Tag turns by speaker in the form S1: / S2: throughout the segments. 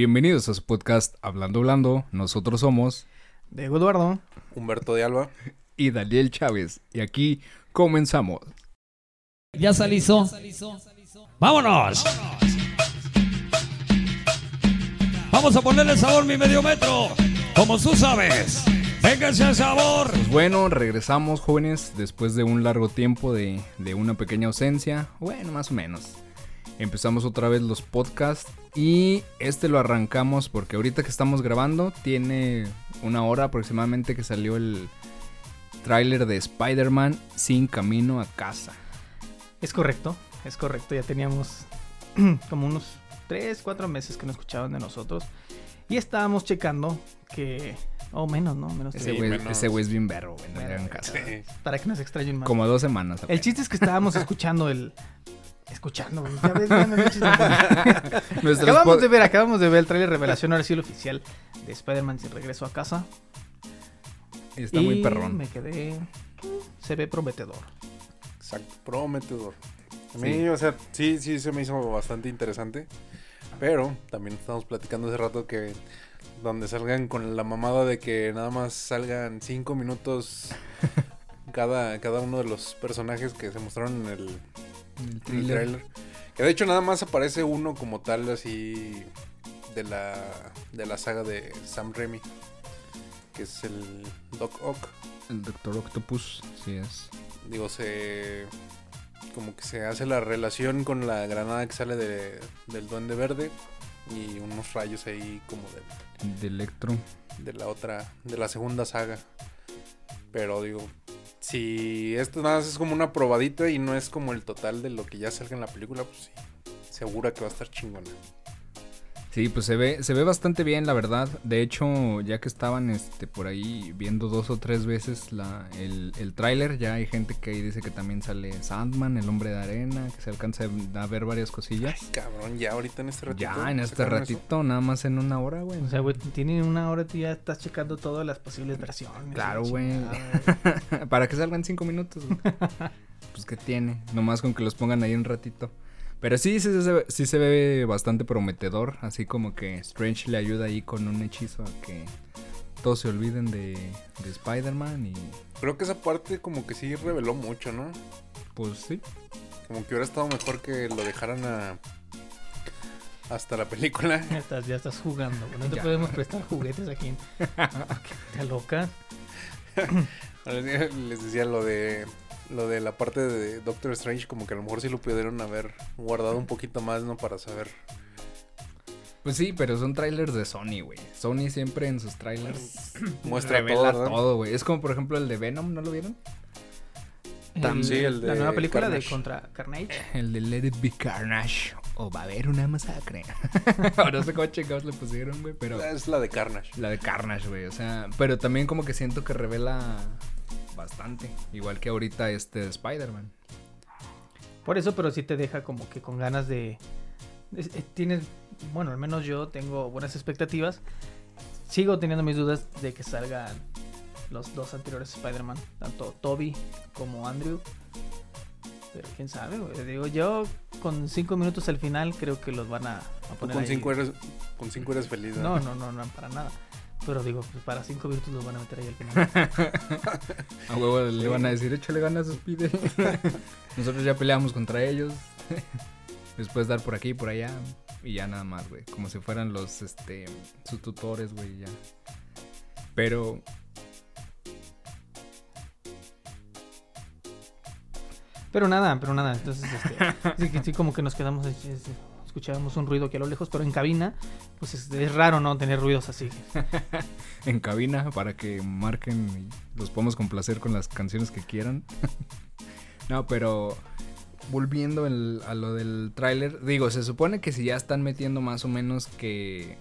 S1: Bienvenidos a su podcast Hablando Blando. Nosotros somos
S2: Diego Eduardo.
S3: Humberto de Alba.
S1: y Daniel Chávez. Y aquí comenzamos.
S4: Ya se alisó. ¡Vámonos! Vamos a ponerle sabor mi medio metro. Como tú sabes. Vénganse al sabor.
S1: Pues bueno, regresamos jóvenes después de un largo tiempo de, de una pequeña ausencia. Bueno, más o menos. Empezamos otra vez los podcasts y este lo arrancamos porque ahorita que estamos grabando tiene una hora aproximadamente que salió el tráiler de Spider-Man sin camino a casa.
S2: Es correcto, es correcto. Ya teníamos como unos 3, 4 meses que no escuchaban de nosotros. Y estábamos checando que... O menos, ¿no? Menos
S1: Ese
S2: de-
S1: güey
S3: menos.
S1: ese güey es bien verbo, güey, no le
S2: Bueno,
S1: hagan caso.
S3: Sí.
S2: Para que nos extrañen más.
S1: Como dos semanas.
S2: El chiste es que estábamos escuchando el... Escuchando, ya ves, ya me Acabamos de ver, acabamos de ver el trailer revelación, ahora sí el oficial de Spider-Man sin regreso a casa.
S1: Está
S2: y
S1: muy perrón.
S2: me quedé... Se ve prometedor.
S3: Exacto, prometedor. A mí,
S1: Sí.
S3: o sea, sí, sí se me hizo bastante interesante. Pero también estamos platicando hace rato que donde salgan con la mamada de que nada más salgan cinco minutos cada, cada uno de los personajes que se mostraron en el,
S1: El
S3: en el
S1: thriller.
S3: trailer. Que de hecho nada más aparece uno como tal así de la, de la saga de Sam Raimi. Que es el Doc Ock.
S1: El Doctor Octopus, sí es.
S3: digo, se. Como que se hace la relación con la granada que sale de, del Duende Verde y unos rayos ahí como de,
S1: De Electro.
S3: de la otra, de la segunda saga. Pero digo, si esto nada más es como una probadita y no es como el total de lo que ya salga en la película, pues sí, segura que va a estar chingona.
S1: Sí, pues se ve, se ve bastante bien, la verdad. De hecho, ya que estaban este, por ahí viendo dos o tres veces la, el, el tráiler, ya hay gente que ahí dice que también sale Sandman, el hombre de arena, que se alcanza a ver varias cosillas.
S3: Cabrón, ya ahorita en este ratito.
S1: Ya, en este
S3: eso.
S1: ratito, nada más en una hora, güey.
S2: O sea, güey, tiene una hora y tú ya estás checando todas las posibles versiones.
S1: Claro,
S2: La
S1: güey. Para que salgan cinco minutos, güey. Pues que tiene, nomás con que los pongan ahí un ratito. Pero sí, sí, se ve- sí se ve bastante prometedor, así como que Strange le ayuda ahí con un hechizo a que todos se olviden de, de Spider-Man y
S3: Creo que esa parte como que sí reveló mucho, ¿no?
S1: pues sí.
S3: Como que hubiera estado mejor que lo dejaran a... hasta la película.
S2: Ya estás, ya estás jugando. No te
S1: Ya.
S2: podemos prestar juguetes aquí. ¿Te locas?
S3: Les decía lo de lo de la parte de Doctor Strange, como que a lo mejor sí lo pudieron haber guardado un poquito más, ¿no? Para saber.
S1: Pues sí, pero son trailers de Sony, güey. Sony siempre en sus trailers
S3: Muestra
S1: revela
S3: todo,
S1: güey. Es como por ejemplo el de Venom, ¿no lo vieron?
S3: Tam- sí, el
S2: La
S3: de
S2: nueva película de contra Carnage.
S1: El de Let It Be Carnage. O va a haber una masacre. Ahora no sé cómo chingados le pusieron, güey, pero...
S3: Es la de Carnage.
S1: La de Carnage, güey. O sea, pero también como que siento que revela bastante. Igual que ahorita este de Spider-Man.
S2: Por eso, pero sí te deja como que con ganas de... es- eh, Tienes, bueno, al menos yo tengo buenas expectativas. Sigo teniendo mis dudas de que salgan los dos anteriores Spider-Man, tanto Toby como Andrew. Pero quién sabe, güey. Digo, yo con cinco minutos al final creo que los van a, a
S3: Tú
S2: poner
S3: con
S2: ahí.
S3: cinco eres, con cinco eres feliz.
S2: No, no, no, no, para nada. Pero digo, pues para cinco minutos los van a meter ahí al final.
S1: A huevo le van a decir, échale ganas, Speedy. Nosotros ya peleamos contra ellos. Después dar por aquí y por allá. Y ya nada más, güey. Como si fueran los, este, sus tutores, güey, ya. Pero,
S2: Pero nada, pero nada. Entonces, este, sí, sí, como que nos quedamos, es- es- escuchábamos un ruido aquí a lo lejos, pero en cabina, pues es, raro, ¿no? Tener ruidos así.
S1: en cabina para que marquen y los podemos complacer con las canciones que quieran. no, pero volviendo a lo del tráiler, digo, se supone que si ya están metiendo más o menos que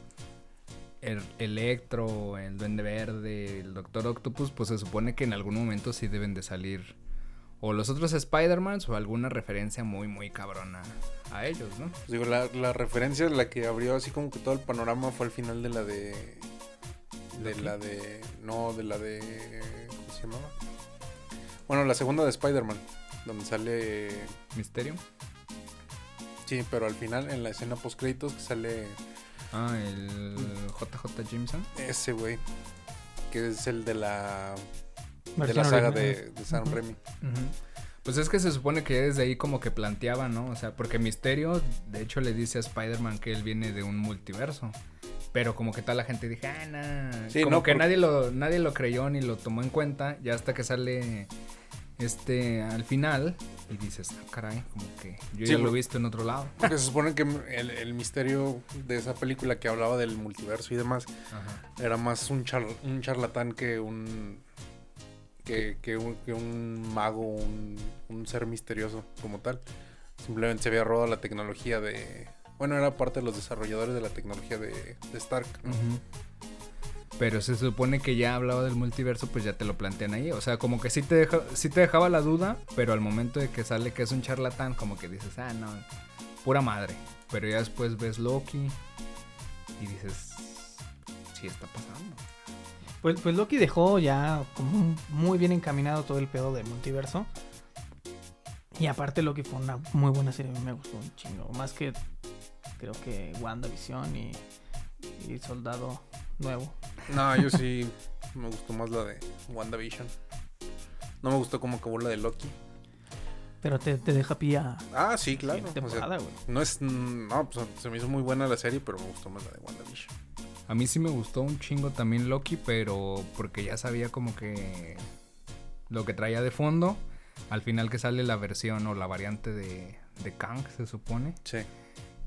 S1: el Electro, el Duende Verde, el Doctor Octopus, pues se supone que en algún momento sí deben de salir o los otros Spider-Mans o alguna referencia muy, muy cabrona a ellos, ¿no?
S3: Pues digo, la, la referencia, la que abrió así como que todo el panorama fue al final de la de. De la de. No, de la de. ¿Cómo se llamaba? Bueno, la segunda de Spider-Man. Donde sale.
S1: Misterio.
S3: Sí, pero al final, en la escena post créditos, que sale
S1: Ah, el JJ Jameson.
S3: Ese güey. Que es el de la. De la saga de, de Sam. Raimi.
S1: Pues es que se supone que desde ahí como que planteaba, ¿no? O sea, porque Misterio, de hecho, le dice a Spider-Man que él viene de un multiverso. Pero como que toda la gente dije, ah, no.
S3: Sí,
S1: como
S3: no,
S1: que
S3: porque-
S1: nadie lo, nadie lo creyó ni lo tomó en cuenta. Ya hasta que sale este al final y dices, ah, caray, como que yo
S3: Sí,
S1: ya lo he visto en otro lado.
S3: Porque se supone que el, el misterio de esa película que hablaba del multiverso y demás
S1: Ajá.
S3: era más un, char- un charlatán que un. Que, que un, que un mago, un, un ser misterioso como tal. Simplemente se había robado la tecnología de. Bueno, era parte de los desarrolladores de la tecnología de, Stark. ¿no?
S1: Pero se supone que ya hablaba del multiverso, pues ya te lo plantean ahí. O sea, como que sí te, deja, sí te dejaba la duda, pero al momento de que sale que es un charlatán, como que dices, ah, no, pura madre. Pero ya después ves Loki y dices, sí está pasando.
S2: Pues, pues Loki dejó ya como muy bien encaminado todo el pedo del multiverso. Y aparte Loki fue una muy buena serie, a mí me gustó un chingo. Más que creo que WandaVision y, y Soldado Nuevo.
S3: No, yo sí me gustó más la de WandaVision. No me gustó cómo acabó la de Loki.
S2: Pero te, te deja pie a
S3: Ah, sí, claro. o sea, no es. No, pues se me hizo muy buena la serie, pero me gustó más la de WandaVision.
S1: A mí sí me gustó un chingo también Loki, pero porque ya sabía como que lo que traía de fondo. Al final que sale la versión o la variante de, de Kang, se supone.
S3: Sí.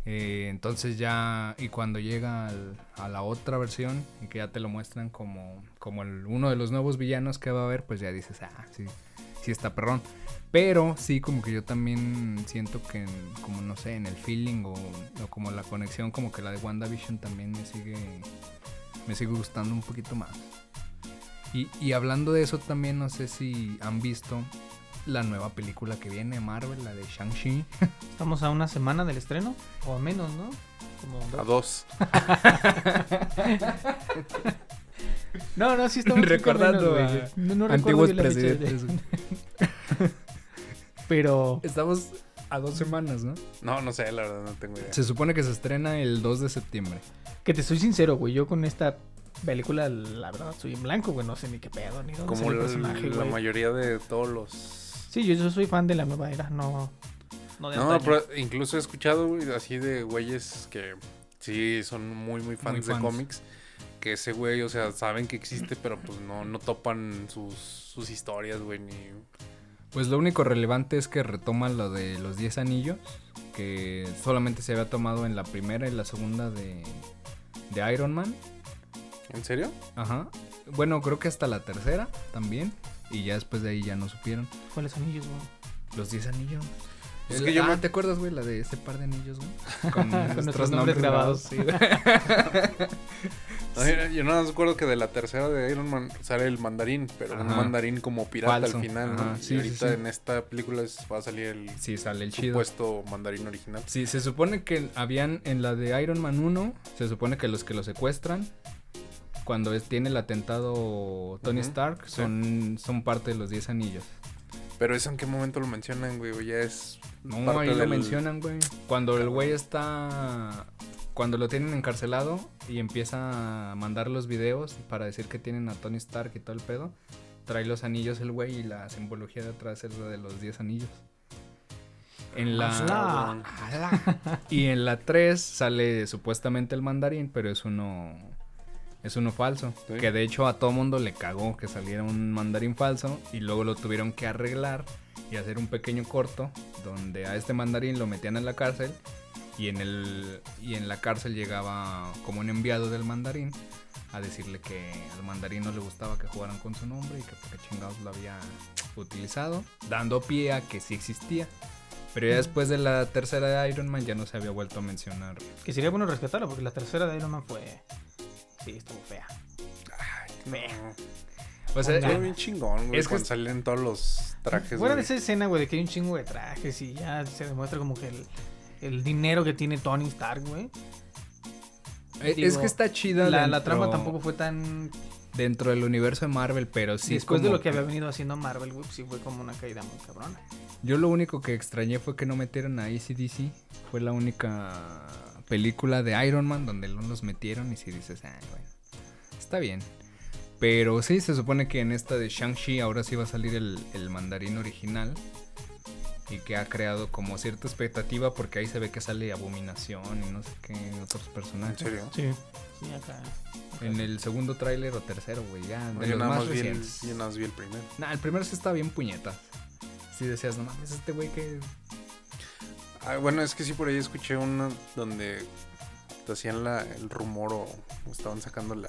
S1: Eh, entonces ya, y cuando llega al- a la otra versión y que ya te lo muestran como, como el, uno de los nuevos villanos que va a haber, pues ya dices, ah, sí, sí está perrón. Pero sí, como que yo también siento que, en- como no sé, en el feeling o, o como la conexión, como que la de WandaVision también me sigue, me sigue gustando un poquito más. Y, y hablando de eso también, no sé si han visto la nueva película que viene, Marvel, la de Shang-Chi.
S2: Estamos a una semana del estreno, o menos, ¿no? Como
S3: A dos.
S2: No, no, sí estamos
S1: Recordando
S2: menos,
S1: a
S2: No- no recuerdo
S1: Antiguos presidentes.
S2: Pero
S1: Estamos a dos semanas, ¿no?
S3: No, no sé, la verdad no tengo idea.
S1: Se supone que se estrena el 2 de septiembre.
S2: que te soy sincero, güey, yo con esta película, la verdad, soy en blanco, güey, no sé ni qué pedo, ni dónde
S3: Como
S2: el
S3: la,
S2: personaje,
S3: la
S2: güey.
S3: mayoría de todos los.
S2: Sí, yo, yo soy fan de la nueva era, no, no de
S3: No, pero incluso he escuchado güey, así de güeyes que sí son muy, muy fans de
S1: fans.
S3: cómics. Que ese güey, o sea, saben que existe, pero pues no, no topan sus, sus historias, güey, ni.
S1: Pues lo único relevante es que retoma lo de los 10 anillos, que solamente se había tomado en la primera y la segunda de, de Iron Man.
S3: ¿En serio?
S1: Ajá. Bueno, creo que hasta la tercera también. Y ya después de ahí ya no supieron.
S2: ¿Cuáles anillos, güey?
S1: Los 10 anillos.
S3: Es
S1: El-
S3: que yo
S1: ah,
S3: me-
S1: ¿te acuerdas, güey? La de ese par de anillos, güey. Con, nuestros
S2: nuestros
S1: nombres grabados.
S2: grabados.
S1: sí.
S3: No, yo- nada más recuerdo que de la tercera de Iron Man sale el mandarín, pero un mandarín como pirata
S1: Falso.
S3: al final, ¿no?
S1: Ajá,
S3: y
S1: sí, sí,
S3: ahorita
S1: sí.
S3: en esta película va a salir el
S1: sí, sale el chido.
S3: supuesto mandarín original.
S1: Sí, se supone que habían en la de Iron Man 1, se supone que los que lo secuestran, cuando es- tiene el atentado Tony Stark,
S3: sí.
S1: son, son parte de los 10 anillos.
S3: Pero eso en qué momento lo mencionan, güey, o ya es
S1: No,
S3: parte
S1: ahí lo mencionan, güey. Cuando el güey está... Cuando lo tienen encarcelado y empieza a mandar los videos para decir que tienen a Tony Stark y todo el pedo, trae los anillos el güey y la simbología de atrás es la de los 10 anillos. En la...
S2: Ala.
S1: Y en la 3 sale supuestamente el mandarín, pero es uno. Es uno falso.
S3: Sí.
S1: Que de hecho a todo mundo le cagó que saliera un mandarín falso. Y luego lo tuvieron que arreglar y hacer un pequeño corto. Donde a este mandarín lo metían en la cárcel. Y en, el, y en la cárcel llegaba como un enviado del mandarín. A decirle que al mandarín no le gustaba que jugaran con su nombre. Y que porque chingados lo había utilizado. Dando pie a que sí existía. Pero ya después de la tercera de Iron Man ya no se había vuelto a mencionar.
S2: Que sería bueno rescatarlo, porque la tercera de Iron Man fue... Sí, estuvo fea.
S3: No,
S1: O sea.
S3: Fue bien chingón, güey,
S1: Es
S3: cuando salen todos los trajes,
S2: Fuera de esa escena, güey, de que hay un chingo de trajes y ya se demuestra como que el, el dinero que tiene Tony Stark, güey.
S1: eh, es que está chida.
S2: La, la
S1: dentro-
S2: trama tampoco fue tan...
S1: Dentro del universo de Marvel, pero sí.
S2: Después de
S1: como
S2: lo que había venido haciendo Marvel, güey, sí fue como una caída muy cabrona.
S1: Yo lo único que extrañé fue que no metieran a ACDC. Fue la única película de Iron Man donde no los metieron y si dices, ah, bueno, está bien. Pero sí, se supone que en esta de Shang-Chi ahora sí va a salir el, el mandarín original. Y que ha creado como cierta expectativa porque ahí se ve que sale Abominación y no sé qué otros
S3: ¿En
S1: personajes.
S3: serio?
S2: Sí. Sí, acá.
S1: En el segundo tráiler o tercero, güey, ya. De
S3: Yo
S1: los
S3: nada,
S1: más
S3: más vi el, yo nada más vi el primero.
S1: Nah, el primero sí está bien puñeta. Sí decías, no mames, este güey que...
S3: Ah, bueno, es que sí por ahí escuché uno donde hacían la, el rumor o, estaban sacando la,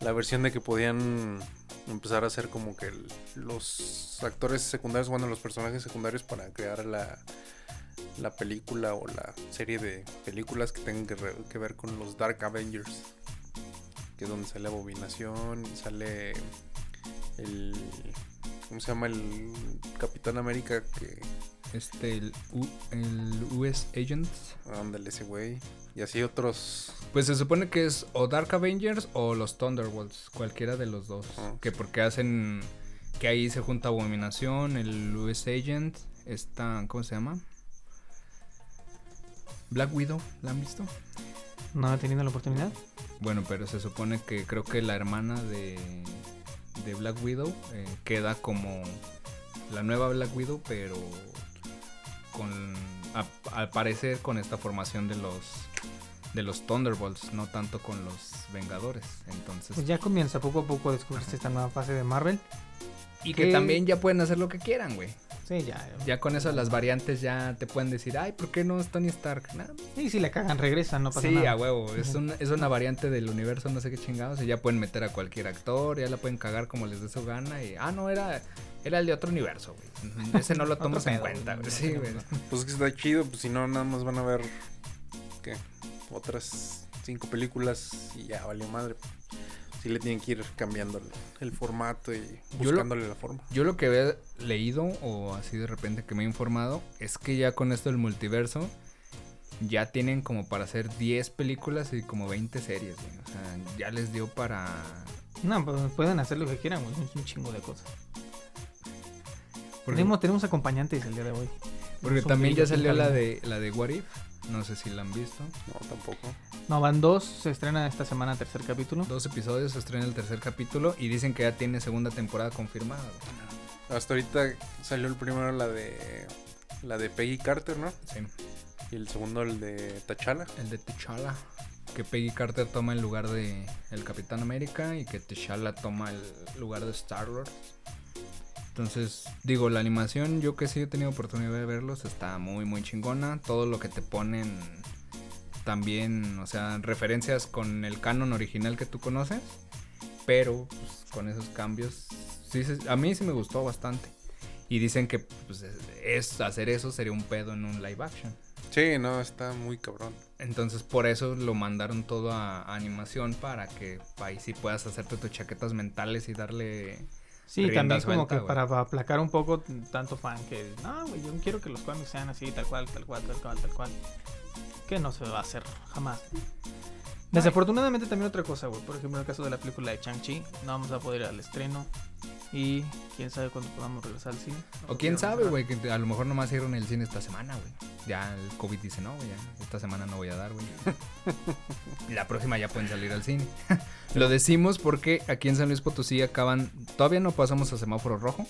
S3: la versión de que podían empezar a hacer como que los actores secundarios, bueno, los personajes secundarios para crear la, la película o la serie de películas que tengan que, re- que ver con los Dark Avengers. Que es donde sale Abominación, sale el... ¿Cómo se llama? El Capitán América que...
S1: Este, el, U- el US Agent.
S3: Ándale ese güey. Y así otros.
S1: Pues se supone que es o Dark Avengers o los Thunderbolts, cualquiera de los dos. Que porque hacen que ahí se junta Abominación, el US Agent, esta, ¿cómo se llama? Black Widow, ¿la han visto?
S2: No he tenido la oportunidad.
S1: Bueno, pero se supone que creo que la hermana de, de Black Widow eh, queda como la nueva Black Widow, pero con a- al parecer con esta formación de los de los Thunderbolts, no tanto con los Vengadores. Entonces,
S2: Pues ya comienza poco a poco a descubrirse esta nueva fase de Marvel.
S1: y
S2: que-
S1: que también ya pueden hacer lo que quieran, güey.
S2: Sí, ya.
S1: Ya con eso las variantes ya te pueden decir, ay, ¿por qué no es Tony Stark? Nada,
S2: Y si la cagan, regresan, no pasa
S1: sí,
S2: nada.
S1: a huevo. Es, un- es una variante del universo, no sé qué chingados. Y ya pueden meter a cualquier actor, ya la pueden cagar como les dé su gana. Y, ah, no, era, era el de otro universo, güey. Ese no lo tomas en
S2: pedo,
S1: cuenta,
S2: güey.
S1: güey. Sí, güey.
S3: Pues que está chido, pues si no, nada más van a ver. ¿Qué? Otras cinco películas y ya valió madre. Sí le tienen que ir cambiando el, el formato y
S1: lo-
S3: buscándole la forma.
S1: Yo lo que había leído, o así de repente que me he informado, es que ya con esto del multiverso, ya tienen como para hacer 10 películas y como 20 series, güey. O sea, ya les dio para...
S2: No, pues pueden hacer lo que quieran, güey. Es un chingo de cosas.
S1: Porque,
S2: Tenemos, tenemos acompañantes el día de hoy.
S1: porque
S2: Son
S1: también ya salió la de, la de What If. No sé si la han visto.
S3: No, tampoco.
S2: No, van dos. Se estrena esta semana tercer capítulo.
S1: Dos episodios, se estrena el tercer capítulo y dicen que ya tiene segunda temporada confirmada.
S3: Hasta ahorita salió el primero la de. La de Peggy Carter, ¿no?
S1: Sí.
S3: Y el segundo el de T'Challa.
S1: El de T'Challa. Que Peggy Carter toma el lugar de el Capitán América y que T'Challa toma el lugar de Star Lord. Entonces, digo, la animación, yo que sí he tenido oportunidad de verlos, está muy, muy chingona. Todo lo que te ponen también, o sea, referencias con el canon original que tú conoces. Pero, pues, con esos cambios, sí, a mí sí me gustó bastante. Y dicen que pues, es, es- hacer eso sería un pedo en un live action.
S3: Sí, no, está muy cabrón.
S1: Entonces por eso lo mandaron todo a, a animación para que ahí sí puedas hacerte tus chaquetas mentales y darle...
S2: Sí, también como que para aplacar un poco tanto fan que... No, güey, yo quiero que los cómics sean así, tal cual, tal cual, tal cual, tal cual. Que no se va a hacer jamás. Desafortunadamente también otra cosa, güey. Por ejemplo, en el caso de la película de Chang-Chi, no vamos a poder ir al estreno. Y quién sabe cuándo podamos regresar al cine.
S1: O quién sabe, güey, que a lo mejor nomás hicieron el cine esta semana, güey. Ya el COVID dice, no, güey, esta semana no voy a dar, güey. La próxima ya pueden salir al cine. lo decimos porque aquí en San Luis Potosí acaban... Todavía no pasamos a semáforo rojo.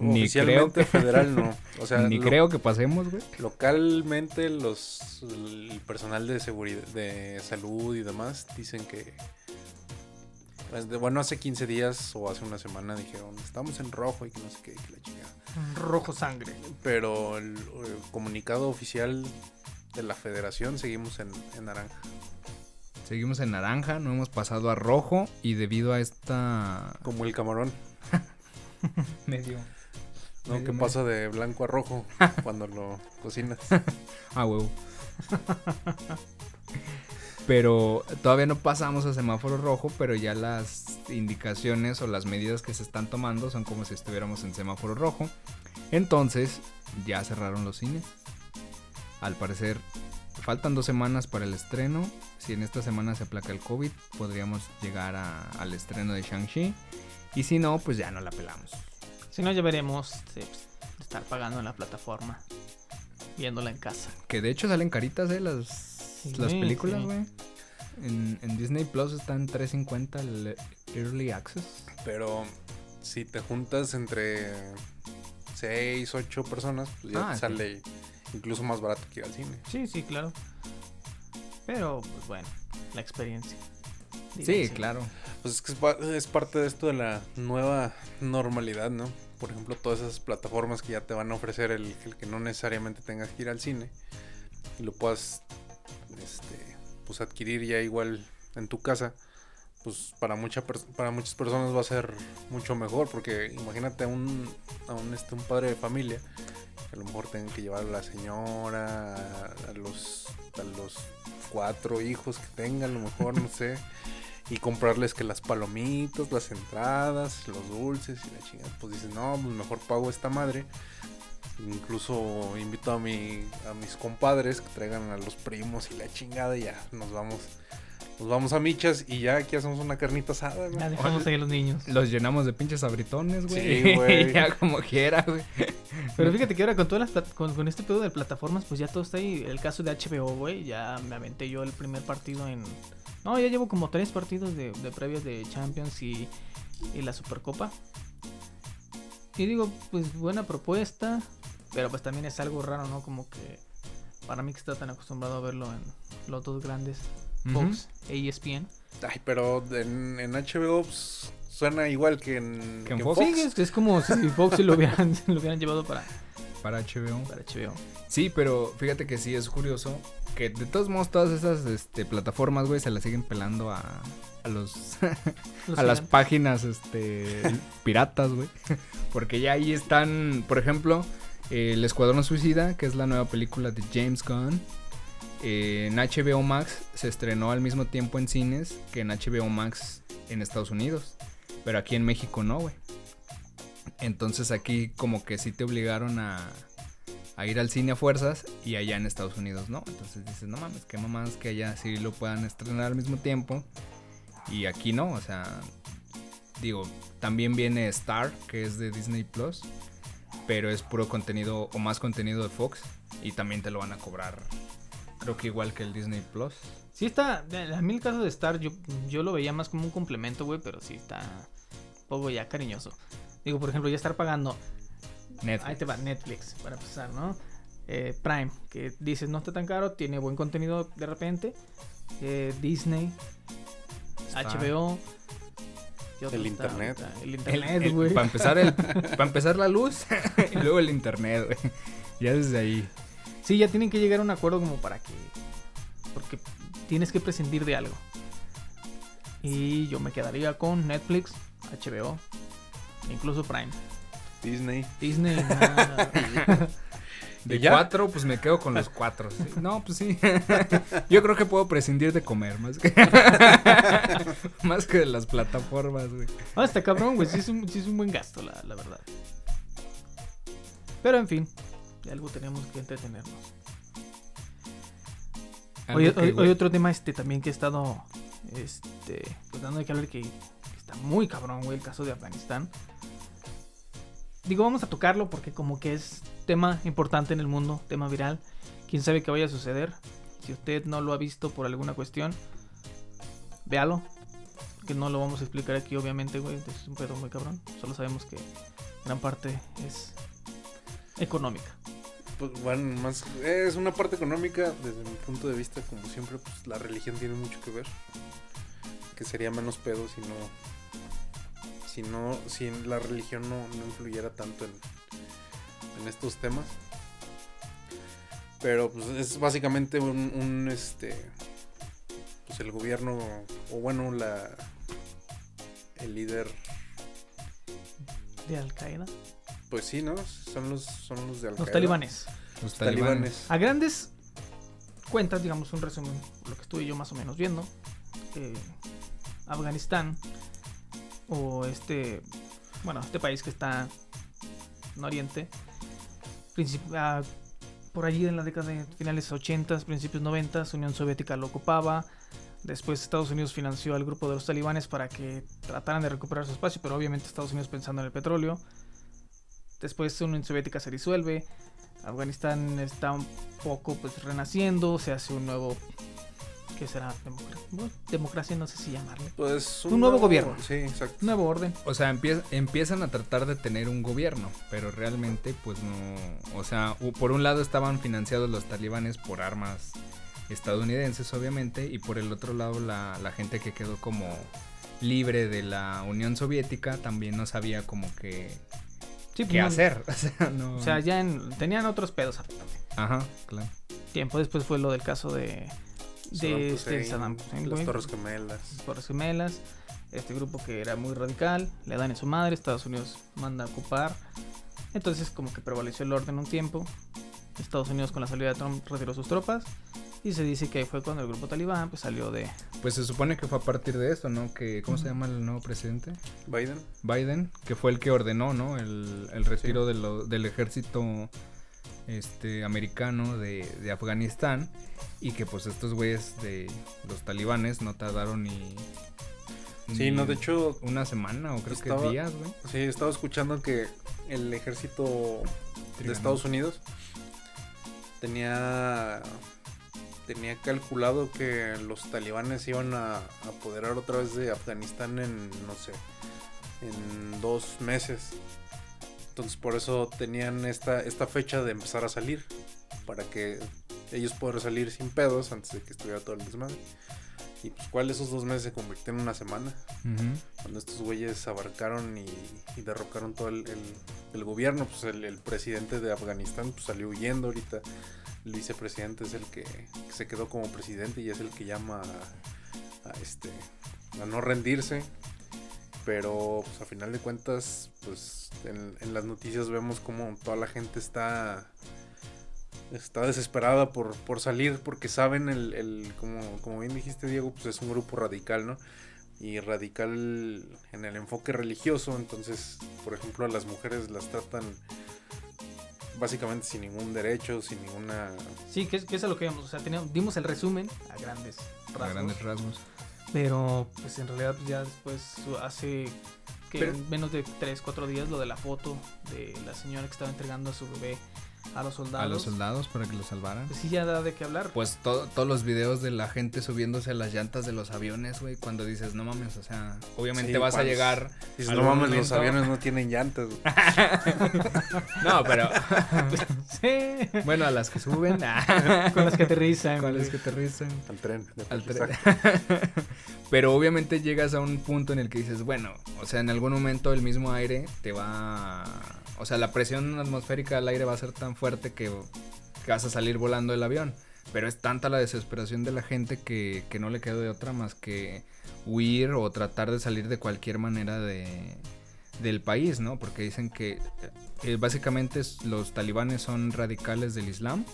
S1: Ni
S3: Oficialmente
S1: creo que-
S3: federal no. O sea,
S1: Ni
S3: lo-
S1: creo que pasemos, güey.
S3: localmente los el personal de seguridad de salud y demás dicen que pues, bueno, hace 15 días o hace una semana dijeron, "Estamos en rojo" y que no sé qué, que la chingada.
S2: Rojo sangre.
S3: Pero el, el comunicado oficial de la federación seguimos en, en naranja.
S1: Seguimos en naranja, no hemos pasado a rojo y debido a esta...
S3: Como el camarón,
S1: Medio...
S3: ¿no? Que pasa de blanco a rojo cuando lo cocinas.
S1: Ah, huevo. Pero todavía no pasamos a semáforo rojo, pero ya las indicaciones o las medidas que se están tomando son como si estuviéramos en semáforo rojo. Entonces, ya cerraron los cines. Al parecer, faltan dos semanas para el estreno. Si en esta semana se aplaca el COVID, podríamos llegar a- al estreno de Shang-Chi. Y si no, pues ya no la pelamos.
S2: Si no, ya veremos de estar pagando en la plataforma. Viéndola en casa.
S1: Que de hecho salen caritas, ¿eh? Las, las películas,
S2: sí.
S1: güey. En, en Disney Plus están 350 el Early Access.
S3: Pero si te juntas entre 6, 8 personas, pues ya
S1: Ah,
S3: te
S1: sí.
S3: sale incluso más barato que ir al cine.
S2: Sí, sí, claro. Pero, pues bueno, la experiencia.
S1: Sí, claro.
S3: Pues es que es parte de esto de la nueva normalidad, ¿no? Por ejemplo, todas esas plataformas que ya te van a ofrecer el, que no necesariamente tengas que ir al cine y lo puedas este, pues adquirir ya igual en tu casa, pues para, mucha para muchas personas va a ser mucho mejor, porque imagínate a un, a un, este, un padre de familia que a lo mejor tengan que llevar a la señora, a los, a los cuatro hijos que tenga, a lo mejor, no sé y comprarles que las palomitas, las entradas, los dulces y la chingada. Pues dicen, no, pues mejor pago esta madre. Incluso invito a mi, a mis compadres que traigan a los primos y la chingada y ya nos vamos. Nos vamos a michas y ya aquí hacemos una carnita asada, güey.
S2: Ya dejamos ahí a los niños.
S1: Los llenamos de pinches abritones, güey.
S3: Sí, güey.
S1: ya como quiera, güey.
S2: Pero fíjate que ahora con todas las con, con este pedo de plataformas, pues ya todo está ahí. El caso de HBO, güey, ya me aventé yo el primer partido en. No, ya llevo como tres partidos de, de previos de Champions y, y la Supercopa. Y digo, pues buena propuesta, pero pues también es algo raro, ¿no? Como que para mí que está tan acostumbrado a verlo en los dos grandes, Fox e ESPN.
S3: Ay, pero en, en HBO pues, suena igual que en,
S1: Que en
S3: que
S1: Fox.
S2: Sí, es, es como si Fox lo hubieran, lo hubieran llevado para,
S1: Para HBO.
S2: para HBO.
S1: Sí, pero fíjate que sí es curioso que de todos modos todas esas este, plataformas, güey, se las siguen pelando a, a los
S2: Los
S1: a las páginas este piratas, güey. Porque ya ahí están, por ejemplo, eh, El Escuadrón Suicida, que es la nueva película de James Gunn. En HBO Max se estrenó al mismo tiempo en cines que en HBO Max en Estados Unidos. Pero aquí en México no, güey. Entonces aquí como que sí te obligaron a, a ir al cine a fuerzas y allá en Estados Unidos no. Entonces dices, no mames, qué mamás que allá sí lo puedan estrenar al mismo tiempo. Y aquí no, o sea, digo, también viene Star, que es de Disney Plus, pero es puro contenido o más contenido de Fox y también te lo van a cobrar, creo que igual que el Disney Plus.
S2: Sí está, a mí el caso de Star yo, yo lo veía más como un complemento, güey, pero sí está un poco ya cariñoso. Digo, por ejemplo, ya estar pagando,
S1: Netflix.
S2: ahí te va Netflix, para empezar, ¿no? Eh, Prime, que dices no está tan caro, tiene buen contenido de repente. Eh, Disney. HBO. ¿qué otro
S3: El internet.
S2: El internet, güey.
S1: Para empezar, el, para empezar la luz y luego el internet, güey. Ya desde ahí.
S2: Sí, ya tienen que llegar a un acuerdo como para que. Porque tienes que prescindir de algo. Y yo me quedaría con Netflix, HBO, incluso Prime.
S3: Disney.
S2: Disney, nada.
S1: De cuatro, pues me quedo con los cuatro. sí. No, pues sí. Yo creo que puedo prescindir de comer más que, más que de las plataformas, güey.
S2: Ah, está cabrón, güey. Sí, es un, sí es un buen gasto, la, la verdad. Pero en fin, de algo tenemos que entretenernos. Hoy,
S1: que,
S2: hoy-
S1: güey,
S2: hoy otro tema este también que he estado este pues dando de que hablar que, que está muy cabrón, güey, el caso de Afganistán. Digo, vamos a tocarlo porque como que es tema importante en el mundo, tema viral. Quién sabe qué vaya a suceder. Si usted no lo ha visto por alguna cuestión, véalo. Que no lo vamos a explicar aquí, obviamente, güey. Es un pedo muy cabrón. Solo sabemos que gran parte es económica.
S3: Pues bueno, más es una parte económica desde mi punto de vista, como siempre, pues la religión tiene mucho que ver. Que sería menos pedo si no si no si la religión no, no influyera tanto en, en estos temas. Pero pues es básicamente un, un, este pues el gobierno o bueno, la el líder
S2: De Al Qaeda.
S3: Pues sí, ¿no? Son los son los de Al
S2: Los talibanes.
S1: los
S3: talibanes.
S2: A grandes cuentas, digamos un resumen, lo que estuve yo más o menos viendo, eh, Afganistán o este, bueno, este país que está en Oriente, princip- ah, por allí en la década de finales 80, principios 90, Unión Soviética lo ocupaba. Después Estados Unidos financió al grupo de los talibanes para que trataran de recuperar su espacio, pero obviamente Estados Unidos pensando en el petróleo. Después Unión Soviética se disuelve. Afganistán está un poco pues renaciendo, se hace un nuevo ¿qué será? Democracia, bueno, democracia no sé si llamarle.
S3: Pues
S2: Un nuevo gobierno.
S3: Sí, exacto.
S2: Nuevo orden.
S1: O sea, empie- empiezan a tratar de tener un gobierno, pero realmente pues no, o sea, por un lado estaban financiados los talibanes por armas estadounidenses obviamente y por el otro lado la, la gente que quedó como libre de la Unión Soviética también no sabía como que
S2: Sí,
S1: qué
S2: no-
S1: hacer, o sea, no
S2: O sea, ya en- tenían otros pedos aparte.
S1: Ajá, claro.
S2: Tiempo después fue lo del caso de, de
S3: Saddam
S2: este
S3: Hussein,
S2: Saddam Hussein,
S3: Las. Torres Gemelas.
S2: Torres Gemelas, este grupo que era muy radical, le dan en su madre, Estados Unidos manda a ocupar. Entonces como que prevaleció el orden un tiempo. Estados Unidos con la salida de Trump retiró sus tropas y se dice que ahí fue cuando el grupo talibán pues salió de
S1: Pues se supone que fue a partir de esto, ¿no? Que ¿cómo se llama el nuevo presidente?
S3: Biden.
S1: Biden, que fue el que ordenó, ¿no? El, el retiro de lo- del ejército este, americano de, de Afganistán y que pues estos güeyes de los talibanes no tardaron ni...
S3: Sí,
S1: ni
S3: no, de hecho,
S1: Una semana o creo
S3: estaba-
S1: que días, güey.
S3: sí, estaba escuchando que el ejército de. Estados Unidos tenía tenía calculado que los talibanes iban a apoderar otra vez de Afganistán en no sé en dos meses. Entonces por eso tenían esta esta fecha de empezar a salir para que ellos puedan salir sin pedos antes de que estuviera todo el desmadre. Y pues cuál esos dos meses se convirtió en una semana cuando estos güeyes abarcaron y, y derrocaron todo el, el- el gobierno, pues el, presidente de Afganistán pues, salió huyendo ahorita. El vicepresidente es el que, se quedó como presidente y es el que llama a, este a no rendirse. Pero pues a final de cuentas, pues en, en las noticias vemos como toda la gente está está desesperada por, por salir porque saben el, el como, como bien dijiste Diego, pues es un grupo radical, ¿no? Y radical en el enfoque religioso. Entonces, por ejemplo, a las mujeres las tratan básicamente sin ningún derecho, sin ninguna...
S2: Sí, que es, que es a lo que vimos. O sea, teníamos, dimos el resumen a grandes
S1: A
S2: rasgos.
S1: grandes rasgos.
S2: Pero, pues en realidad, pues, ya después hace que
S1: Pero-
S2: menos de 3, 4 días lo de la foto de la señora que estaba entregando a su bebé a los soldados.
S1: A los soldados para que los salvaran.
S2: Pues sí, ya da de qué hablar.
S1: Pues to- todos los videos de la gente subiéndose a las llantas de los aviones, güey, cuando dices, no mames, o sea, obviamente
S3: Sí,
S1: vas a llegar...
S3: Dices, no mames, los aviones no tienen llantas. güey".
S1: No, pero...
S2: sí.
S1: bueno, a las que suben... ah,
S2: Con las que aterrizan.
S1: con las que aterrizan.
S3: Al tren.
S1: Al tren. Pero obviamente llegas a un punto en el que dices, bueno, o sea, en algún momento el mismo aire te va... O sea, la presión atmosférica del aire va a ser tan fuerte que, vas a salir volando del avión. Pero es tanta la desesperación de la gente que, no le quedó de otra más que huir o tratar de salir de cualquier manera de, del país, ¿no? Porque dicen que eh, básicamente los talibanes son radicales del Islam.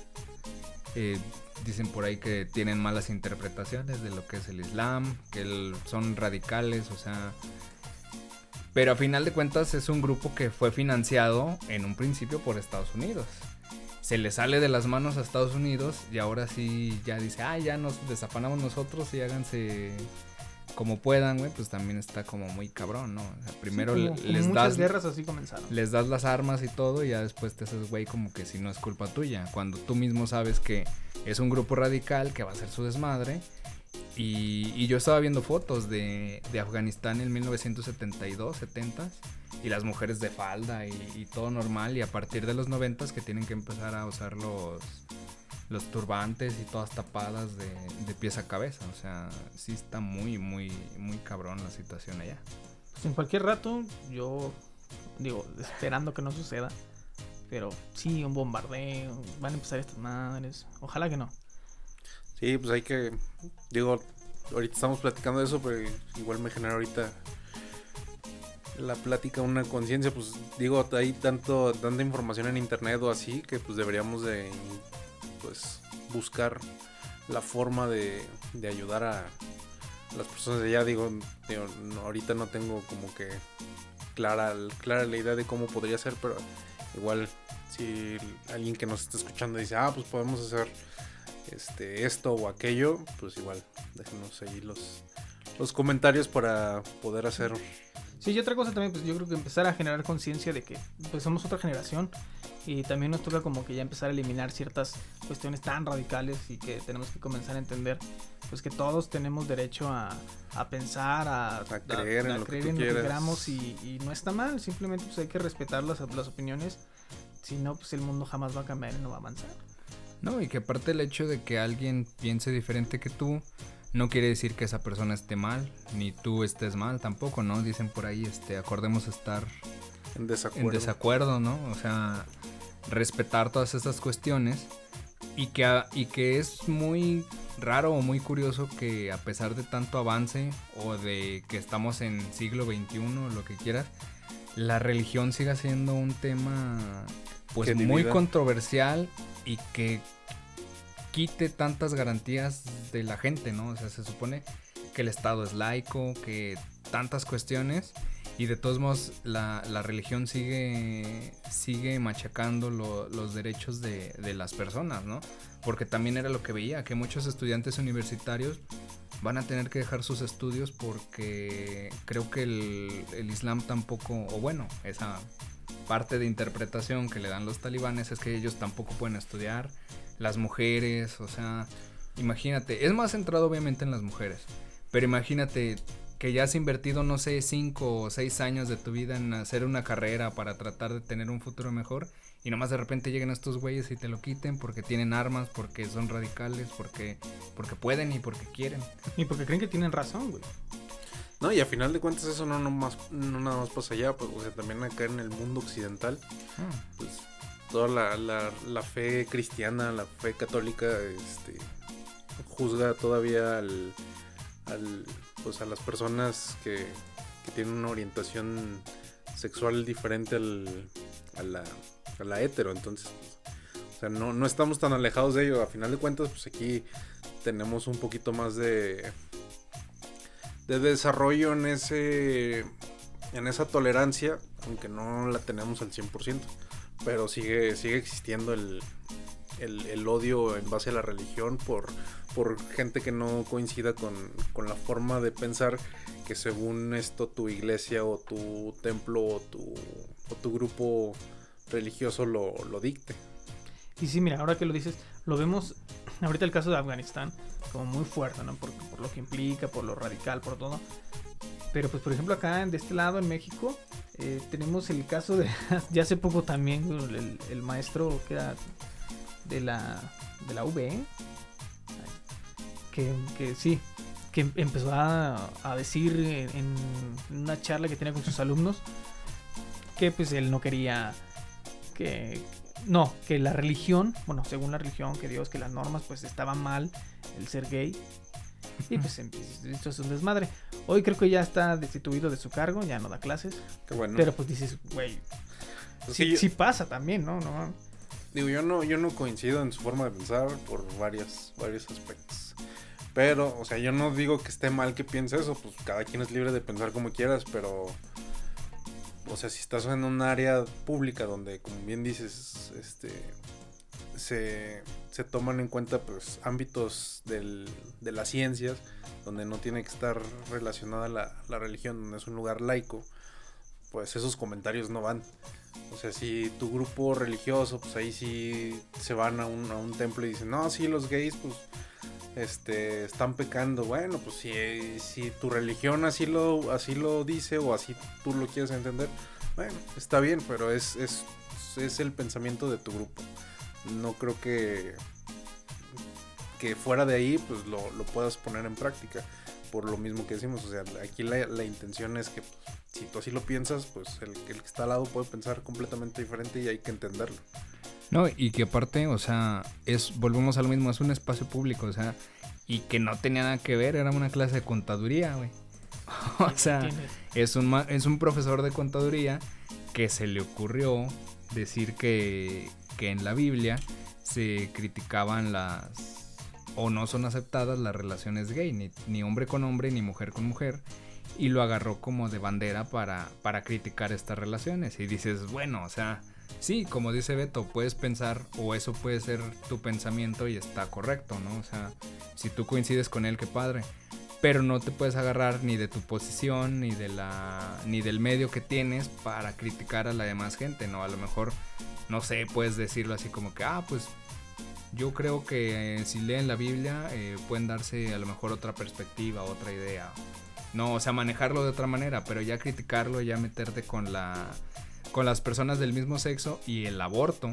S1: Eh, dicen por ahí que tienen malas interpretaciones de lo que es el Islam, que son radicales, o sea... Pero a final de cuentas es un grupo que fue financiado en un principio por Estados Unidos. Se le sale de las manos a Estados Unidos y ahora sí ya dice, ah, ya nos desafanamos nosotros y háganse como puedan, güey, pues también está como muy cabrón, ¿no? O sea, primero
S2: Sí, como
S1: les
S2: muchas
S1: das
S2: guerras así comenzaron.
S1: les das las armas y todo y ya después te haces güey como que si no es culpa tuya. Cuando tú mismo sabes que es un grupo radical que va a hacer su desmadre. Y, yo estaba viendo fotos de, Afganistán en 1972, 70 y las mujeres de falda y, y todo normal y a partir de los 90 que tienen que empezar a usar los, los turbantes y todas tapadas de, de pies a cabeza. O sea, sí está muy, muy, muy cabrón la situación allá.
S2: Pues en cualquier rato, yo digo, esperando que no suceda. Pero sí, un bombardeo. Van a empezar estas madres. Ojalá que no.
S3: Sí, pues hay que... Digo, ahorita estamos platicando de eso, pero igual me genera ahorita la plática una conciencia, pues digo, hay tanto tanta información en internet o así que pues deberíamos de pues buscar la forma de, de ayudar a las personas de allá, digo, digo, ahorita no tengo como que clara, clara la idea de cómo podría ser, pero igual si alguien que nos está escuchando dice, ah, pues podemos hacer este esto o aquello, pues igual déjenos ahí los, los comentarios para poder hacer
S2: Sí, y otra cosa también, pues yo creo que empezar a generar conciencia de que pues somos otra generación y también nos toca como que ya empezar a eliminar ciertas cuestiones tan radicales y que tenemos que comenzar a entender pues que todos tenemos derecho a, a pensar, a,
S3: A creer en lo que quieras.
S2: queramos y, y no está mal, simplemente pues hay que respetar las, las opiniones, si no pues el mundo jamás va a cambiar y no va a avanzar.
S1: No, y que aparte el hecho de que alguien piense diferente que tú, no quiere decir que esa persona esté mal, ni tú estés mal tampoco, ¿no? Dicen por ahí, este, acordemos estar
S3: En desacuerdo.
S1: en desacuerdo, ¿no? O sea, respetar todas estas cuestiones y que, a- y que es muy raro o muy curioso que a pesar de tanto avance o de que estamos en siglo XXI o lo que quieras, la religión siga siendo un tema pues muy
S3: divida.
S1: controversial y que quite tantas garantías de la gente, ¿no? O sea, se supone que el Estado es laico, que tantas cuestiones y de todos modos la, la religión sigue, sigue machacando lo- los derechos de, de las personas, ¿no? Porque también era lo que veía, que muchos estudiantes universitarios van a tener que dejar sus estudios porque creo que el, el Islam tampoco, o bueno, esa parte de interpretación que le dan los talibanes es que ellos tampoco pueden estudiar, las mujeres, o sea, imagínate, es más centrado obviamente en las mujeres, pero imagínate que ya has invertido, no sé, 5 o 6 años de tu vida en hacer una carrera para tratar de tener un futuro mejor y nomás de repente lleguen estos güeyes y te lo quiten porque tienen armas, porque son radicales, porque, porque pueden y porque quieren.
S2: Y porque creen que tienen razón, güey.
S3: No, y a final de cuentas eso no, nomás, no nada más pasa allá, pues, o sea, también acá en el mundo occidental, pues toda la, la, la fe cristiana, la fe católica, este, juzga todavía al, al, pues a las personas que, que tienen una orientación sexual diferente al, a, la, a la hetero, entonces, pues, o sea, no, no estamos tan alejados de ello, a final de cuentas, pues aquí tenemos un poquito más de de desarrollo en ese en esa tolerancia, aunque no la tenemos al 100%, pero sigue sigue existiendo el, el, odio en base a la religión por, por gente que no coincida con, con la forma de pensar que según esto tu iglesia o tu templo o tu, o tu grupo religioso lo, lo dicte.
S2: Y sí, mira, ahora que lo dices, lo vemos ahorita el caso de Afganistán como muy fuerte, ¿no? Por, por lo que implica, por lo radical, por todo. Pero pues por ejemplo acá de este lado en México eh, tenemos el caso de, ya hace poco también, el, maestro que de la, de la UB, que, que sí, que empezó a, a decir en, en una charla que tenía con sus alumnos que pues él no quería que no, que la religión, bueno, según la religión, que Dios, que las normas, pues estaba mal el ser gay. Y pues esto es un desmadre. Hoy creo que ya está destituido de su cargo, ya no da clases.
S3: Que bueno,
S2: Pero pues dices, güey,
S3: es
S2: sí,
S3: que yo-
S2: sí pasa también, ¿no? no
S3: Digo, yo no, yo no coincido en su forma de pensar por varias, varios aspectos. Pero, o sea, yo no digo que esté mal que piense eso, pues cada quien es libre de pensar como quieras, pero. O sea, si estás en un área pública donde, como bien dices, este. Se, se toman en cuenta pues ámbitos del- de las ciencias donde no tiene que estar relacionada la, la religión, donde es un lugar laico, pues esos comentarios no van. O sea, si tu grupo religioso, pues ahí sí se van a un, a un templo y dicen, no, sí, los gays, pues, este, están pecando. Bueno, pues si, si tu religión así lo, así lo dice o así tú lo quieres entender, bueno, está bien, pero es, es, es el pensamiento de tu grupo. No creo que, que fuera de ahí, pues lo, lo puedas poner en práctica. Por lo mismo que decimos, o sea, aquí la, la intención es que pues, si tú así lo piensas, pues el, el que está al lado puede pensar completamente diferente y hay que entenderlo.
S1: No, y que aparte, o sea, es, volvemos a lo mismo, es un espacio público, o sea, y que no tenía nada que ver, era una clase de contaduría, güey. o sea, es un, es un profesor de contaduría que se le ocurrió decir que, que en la Biblia se criticaban las o no son aceptadas las relaciones gay, ni, ni hombre con hombre ni mujer con mujer, y lo agarró como de bandera para, para criticar estas relaciones. Y dices, bueno, o sea, sí, como dice Beto, puedes pensar o eso puede ser tu pensamiento y está correcto, ¿no? O sea, si tú coincides con él, qué padre. pero no te puedes agarrar ni de tu posición ni de la ni del medio que tienes para criticar a la demás gente, ¿no? A lo mejor no sé, puedes decirlo así como que, ah, pues yo creo que eh, si leen la Biblia eh, pueden darse a lo mejor otra perspectiva, otra idea. No, o sea, manejarlo de otra manera, pero ya criticarlo, ya meterte con la con las personas del mismo sexo y el aborto,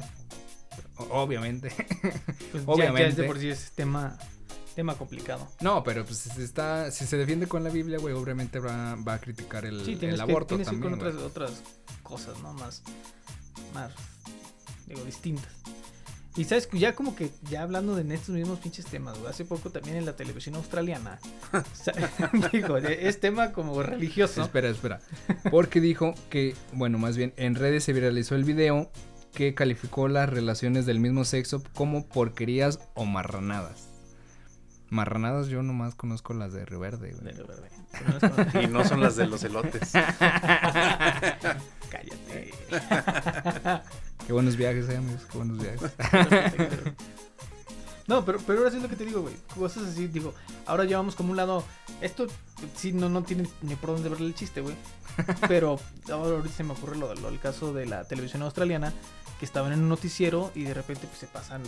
S1: obviamente.
S2: Pues
S1: Obviamente.
S2: Ya, de por sí es tema, tema complicado.
S1: No, pero pues si está, si se defiende con la Biblia, güey, obviamente va, va a criticar el,
S2: Sí,
S1: el
S2: tienes que,
S1: aborto
S2: tienes que ir con otras, otras cosas, ¿no? Más, más, digo, distintas. Y sabes que ya como que, ya hablando de estos mismos pinches temas, güey, hace poco también en la televisión australiana, digo, es tema como religioso.
S1: Espera, espera. Porque dijo que, bueno, más bien en redes se viralizó el video que calificó las relaciones del mismo sexo como porquerías o marranadas. Marranadas yo nomás conozco las de Río Verde, güey.
S2: Verde, verde. No es como-
S3: Y no son las de los elotes.
S2: Cállate.
S1: Qué buenos viajes, eh, amigos, qué buenos viajes.
S2: No, pero, pero ahora sí es lo que te digo, güey. Cosas así, digo, ahora llevamos como un lado. Esto sí no, no tiene ni por dónde verle el chiste, güey. Pero ahora ahorita se me ocurre lo, lo- el caso de la televisión australiana, que estaban en un noticiero y de repente pues, se pasan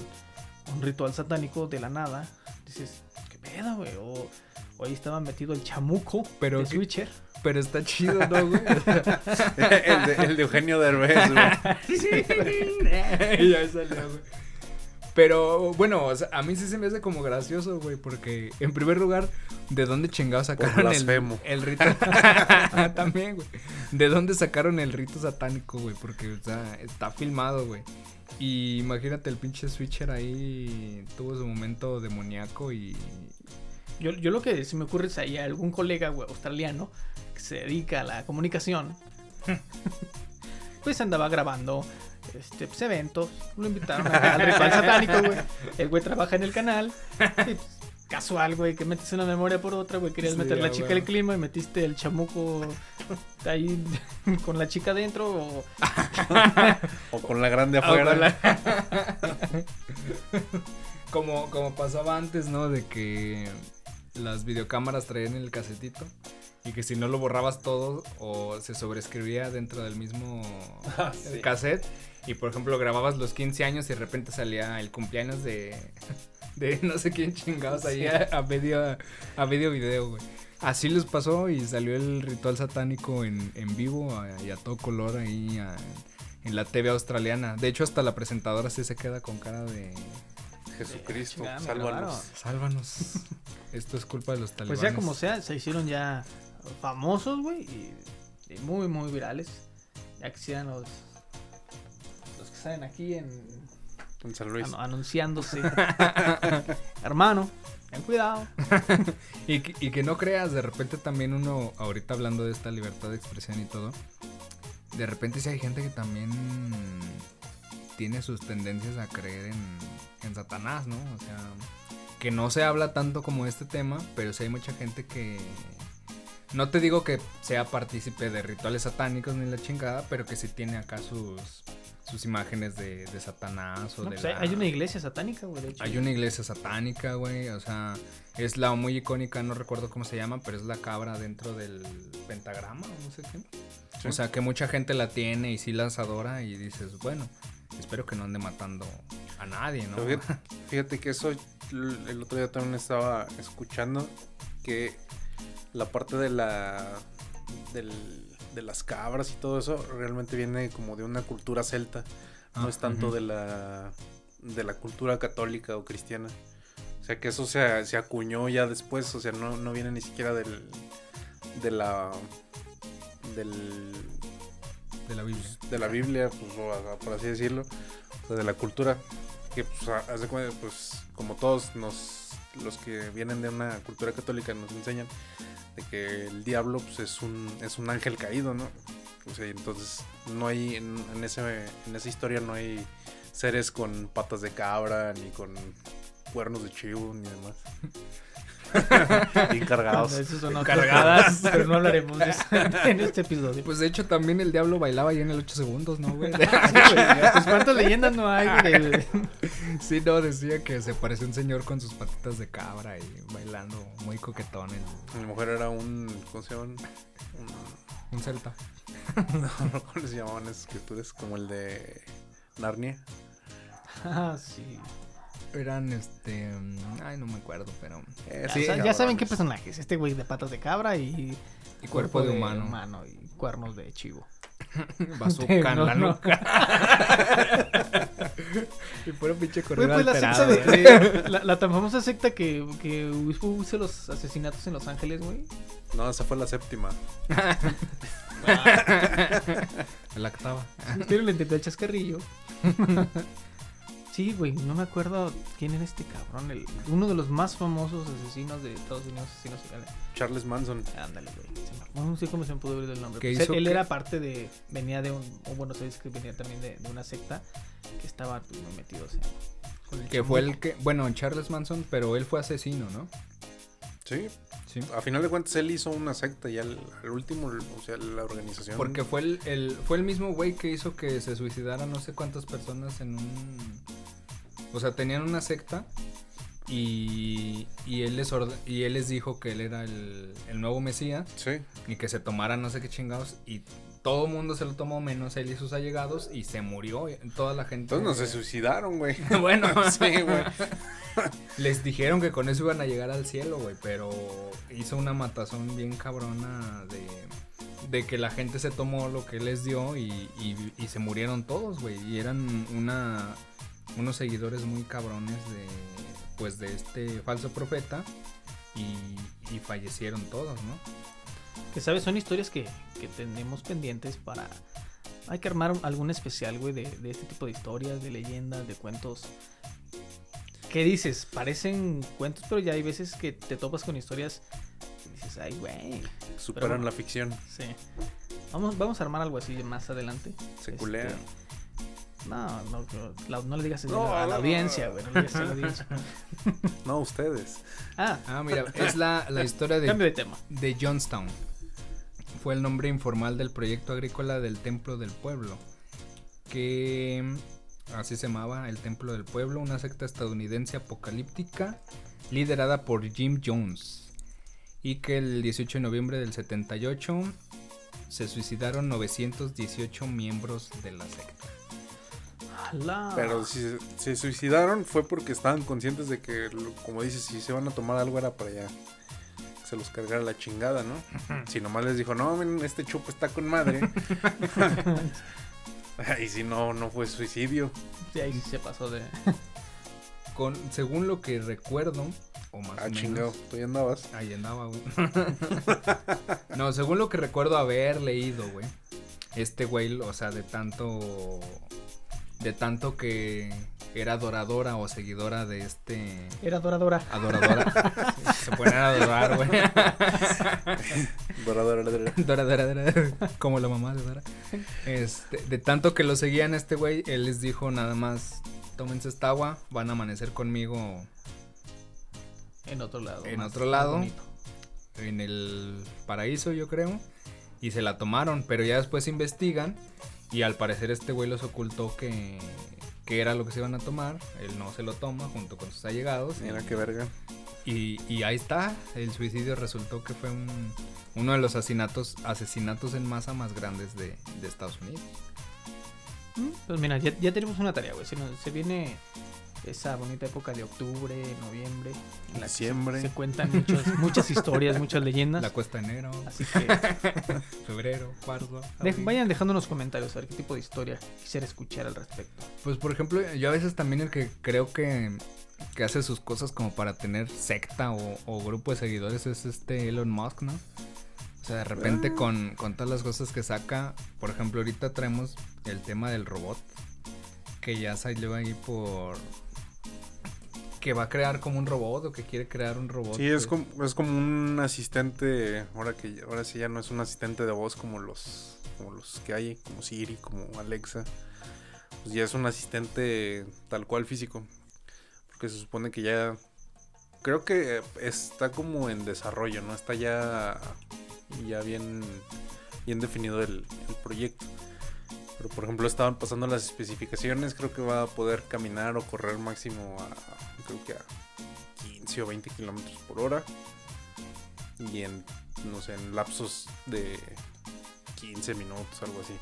S2: un ritual satánico de la nada. Dices, ¿qué pedo, güey? O, o ahí estaba metido el chamuco
S1: Pero
S2: de
S1: que-
S2: Switcher.
S1: Pero está chido, ¿no, güey?
S3: el, de, el de Eugenio Derbez, güey.
S1: ya salió, güey. Pero bueno, o sea, a mí sí se me hace como gracioso, güey, porque en primer lugar, ¿de dónde chingados sacaron el,
S3: blasfemo.
S1: el rito? También, güey. ¿De dónde sacaron el rito satánico, güey? Porque, o sea, está filmado, güey. Y imagínate, el pinche switcher ahí tuvo su momento demoníaco y...
S2: Yo, yo lo que se me ocurre es ahí algún colega australiano que se dedica a la comunicación. pues andaba grabando este, pues, eventos. Lo invitaron a- al ritual satánico, güey. El güey trabaja en el canal. Y, pues, casual, güey, que metes una memoria por otra, güey. Querías
S1: Sí,
S2: meter la chica del clima y metiste el chamuco ahí con la chica adentro. O,
S3: O con la grande afuera.
S1: como, como pasaba antes, ¿no? De que las videocámaras traían el casetito y que si no lo borrabas todo o se sobreescribía dentro del mismo
S3: Ah, sí.
S1: cassette y por ejemplo grababas los 15 años y de repente salía el cumpleaños de, de no sé quién chingados ahí a, a medio, a medio video, güey. Así les pasó y salió el ritual satánico en, en vivo a- y a todo color ahí a- en la TV australiana. De hecho, hasta la presentadora sí se queda con cara de...
S3: Jesucristo,
S2: me
S3: sálvanos.
S1: Sálvanos. Esto es culpa de los talibanes.
S2: pues ya como sea, se hicieron ya famosos, güey. Y, y muy, muy virales. Ya quisieran los, los que salen aquí en,
S3: En San Luis.
S2: anu- anunciándose. Hermano, ten cuidado.
S1: Y que, y que no creas, de repente también uno, ahorita hablando de esta libertad de expresión y todo, de repente sí hay gente que también tiene sus tendencias a creer en, en Satanás, ¿no? O sea, que no se habla tanto como este tema, pero sí hay mucha gente que... No te digo que sea partícipe de rituales satánicos ni la chingada, pero que sí tiene acá sus, sus imágenes de, de Satanás o
S2: No,
S1: de
S2: pues hay-
S1: la-
S2: hay una iglesia satánica, güey. de hecho.
S1: hay una iglesia satánica, güey. O sea, es la muy icónica, no recuerdo cómo se llama, pero es la cabra dentro del pentagrama, o no sé qué.
S3: Sí.
S1: O sea, que mucha gente la tiene y sí las adora y dices, bueno, espero que no ande matando a nadie, ¿no?
S3: Pero Fíjate, fíjate que eso el otro día también estaba escuchando que la parte de la del- de las cabras y todo eso realmente viene como de una cultura celta, no
S1: Ah,
S3: es tanto de la de la cultura católica o cristiana. O sea que eso se, se acuñó ya después, o sea, no, no viene ni siquiera del de la del
S1: De la Biblia.
S3: de la Biblia, pues, o, por así decirlo, o sea, de la cultura, que pues, pues, como todos nos, los que vienen de una cultura católica nos enseñan, de que el diablo, pues, es un, es un ángel caído, ¿no? O sea, entonces, no hay, en, en ese, en esa historia no hay seres con patas de cabra, ni con cuernos de chivo, ni demás. Bien cargados.
S2: Son Cargadas. pero no hablaremos de eso en este episodio.
S1: Pues de hecho también el diablo bailaba ahí en el 8 segundos, ¿no, güey?
S2: Pues cuántas leyendas no hay del-
S1: sí, no, decía que se parecía un señor con sus patitas de cabra y bailando muy coquetón el-
S3: Mi mujer era un. ¿Cómo se llaman? Un-
S1: un celta.
S3: ¿Cómo se llamaban esas criaturas? Como el de Narnia.
S2: Ah, sí.
S1: Eran este. Ay, no me acuerdo, pero.
S3: Eh,
S2: Ya,
S3: sí,
S2: sa- ya saben qué personajes. Este güey de patas de cabra y,
S1: Y cuerpo de humano.
S2: y cuernos de chivo.
S1: Bazooka en
S2: No,
S1: la
S2: no.
S1: nuca. y puro pinche corrido
S2: pues la secta
S1: alterado.
S2: de,
S1: güey.
S2: de- la, la tan famosa secta que, que usa los asesinatos en Los Ángeles, güey.
S3: No, esa fue la séptima.
S1: La octava.
S2: Pero le intenté el chascarrillo. Sí, güey, no me acuerdo quién era este cabrón. El, uno de los más famosos asesinos de Estados Unidos, asesinos seriales.
S3: Charles Manson.
S2: Ándale, güey. No sé cómo se me pudo ver el nombre.
S1: ¿Qué hizo
S2: él
S1: qué?
S2: era parte de. Venía de un. O bueno, sabes que venía también de, de una secta que estaba pues, muy metido. O sea, con el
S1: Que fue el que. Bueno, Charles Manson, pero él fue asesino, ¿no?
S3: Sí.
S1: Sí.
S3: A final de cuentas, él hizo una secta y al, al último, o sea, la organización.
S1: Porque fue el, el- fue el mismo güey que hizo que se suicidaran no sé cuántas personas en un... O sea, tenían una secta y, y, él, les orde- y él les dijo que él era el, el nuevo Mesías
S3: Sí.
S1: y que se tomaran no sé qué chingados y todo el mundo se lo tomó menos él y sus allegados y se murió y toda la gente...
S3: Entonces no se suicidaron, güey.
S1: bueno,
S3: Sí, güey.
S1: les dijeron que con eso iban a llegar al cielo, güey, pero hizo una matazón bien cabrona de, de que la gente se tomó lo que les dio y, y- y se murieron todos, güey, y eran una unos seguidores muy cabrones de pues de este falso profeta y, y fallecieron todos, ¿no?
S2: Que sabes, son historias que, que tenemos pendientes para. Hay que armar algún especial, güey, de, de este tipo de historias, de leyendas, de cuentos. ¿Qué dices? Parecen cuentos, pero ya hay veces que te topas con historias y dices, ay, güey.
S3: Superan
S2: Pero-
S3: la ficción.
S2: Sí. Vamos, vamos a armar algo así más adelante.
S3: Se
S2: Este. No, no, no, la- no le digas
S3: No,
S2: a la
S3: no,
S2: audiencia,
S3: no.
S2: güey. No le digas a la audiencia.
S3: No, ustedes.
S2: Ah,
S1: Ah, mira, es la, la historia de
S2: cambio de tema.
S1: de Johnstown. Fue el nombre informal del proyecto agrícola del Templo del Pueblo, que así se llamaba el Templo del Pueblo, una secta estadounidense apocalíptica liderada por Jim Jones, y que el 18 de noviembre del 78 se suicidaron 918 miembros de la secta.
S3: Pero si se- suicidaron fue porque estaban conscientes de que, como dices, si se van a tomar algo era para allá. que Se los cargara la chingada, ¿no? Si nomás les dijo, no, miren, este chupo está con madre. y si no, no fue suicidio.
S2: Sí, ahí sí se pasó de.
S1: Con, según lo que recuerdo, o más o
S3: Ah,
S1: menos,
S3: chingado, tú ya andabas.
S1: Ahí andaba, güey. no, según lo que recuerdo haber leído, güey. Este güey, o sea, de tanto. De tanto que era adoradora o seguidora de este.
S2: Era Doradora.
S1: Adoradora. Se ponen a adorar, güey.
S3: Dora, dora, dora.
S1: Dora, Dora, Dora. Como la mamá de Dora. Este, de tanto que lo seguían este güey, él les dijo nada más. Tómense esta agua, van a amanecer conmigo
S2: En otro lado.
S1: En otro lado.
S2: bonito.
S1: en el paraíso, yo creo. Y se la tomaron, pero ya después investigan. Y al parecer este güey los ocultó que, que era lo que se iban a tomar. Él no se lo toma junto con sus allegados.
S3: Mira qué verga.
S1: Y, y ahí está. El suicidio resultó que fue un, uno de los asesinatos, asesinatos en masa más grandes de, de Estados Unidos.
S2: Mm, Pues mira, ya, ya tenemos una tarea, güey. Se, nos- se viene esa bonita época de octubre, noviembre. En la que se- cuentan muchos- muchas historias, muchas leyendas.
S1: La cuesta de enero,
S2: Así que
S1: febrero, marzo.
S2: de-
S1: abril.
S2: vayan dejando en los comentarios a ver qué tipo de historia quisiera escuchar al respecto.
S1: Pues por ejemplo, yo a veces también el que creo que, que hace sus cosas como para tener secta o, o grupo de seguidores es este Elon Musk, ¿no? O sea, de repente
S2: Ah.
S1: con, con todas las cosas que saca, por ejemplo, ahorita traemos el tema del robot, que ya salió ahí por... que va a crear como un robot o que quiere crear un robot.
S3: Sí, es
S1: pues.
S3: como, es como un asistente, ahora que ahora sí ya no es un asistente de voz como los como los que hay, como Siri, como Alexa. Pues ya es un asistente tal cual físico. Porque se supone que ya creo que está como en desarrollo, ¿no? Está ya, ya bien, bien definido el, el proyecto. Pero por ejemplo estaban pasando las especificaciones, creo que va a poder caminar o correr máximo a, creo que a 15 o 20 kilómetros por hora. Y en, no sé, en lapsos de 15 minutos, algo así.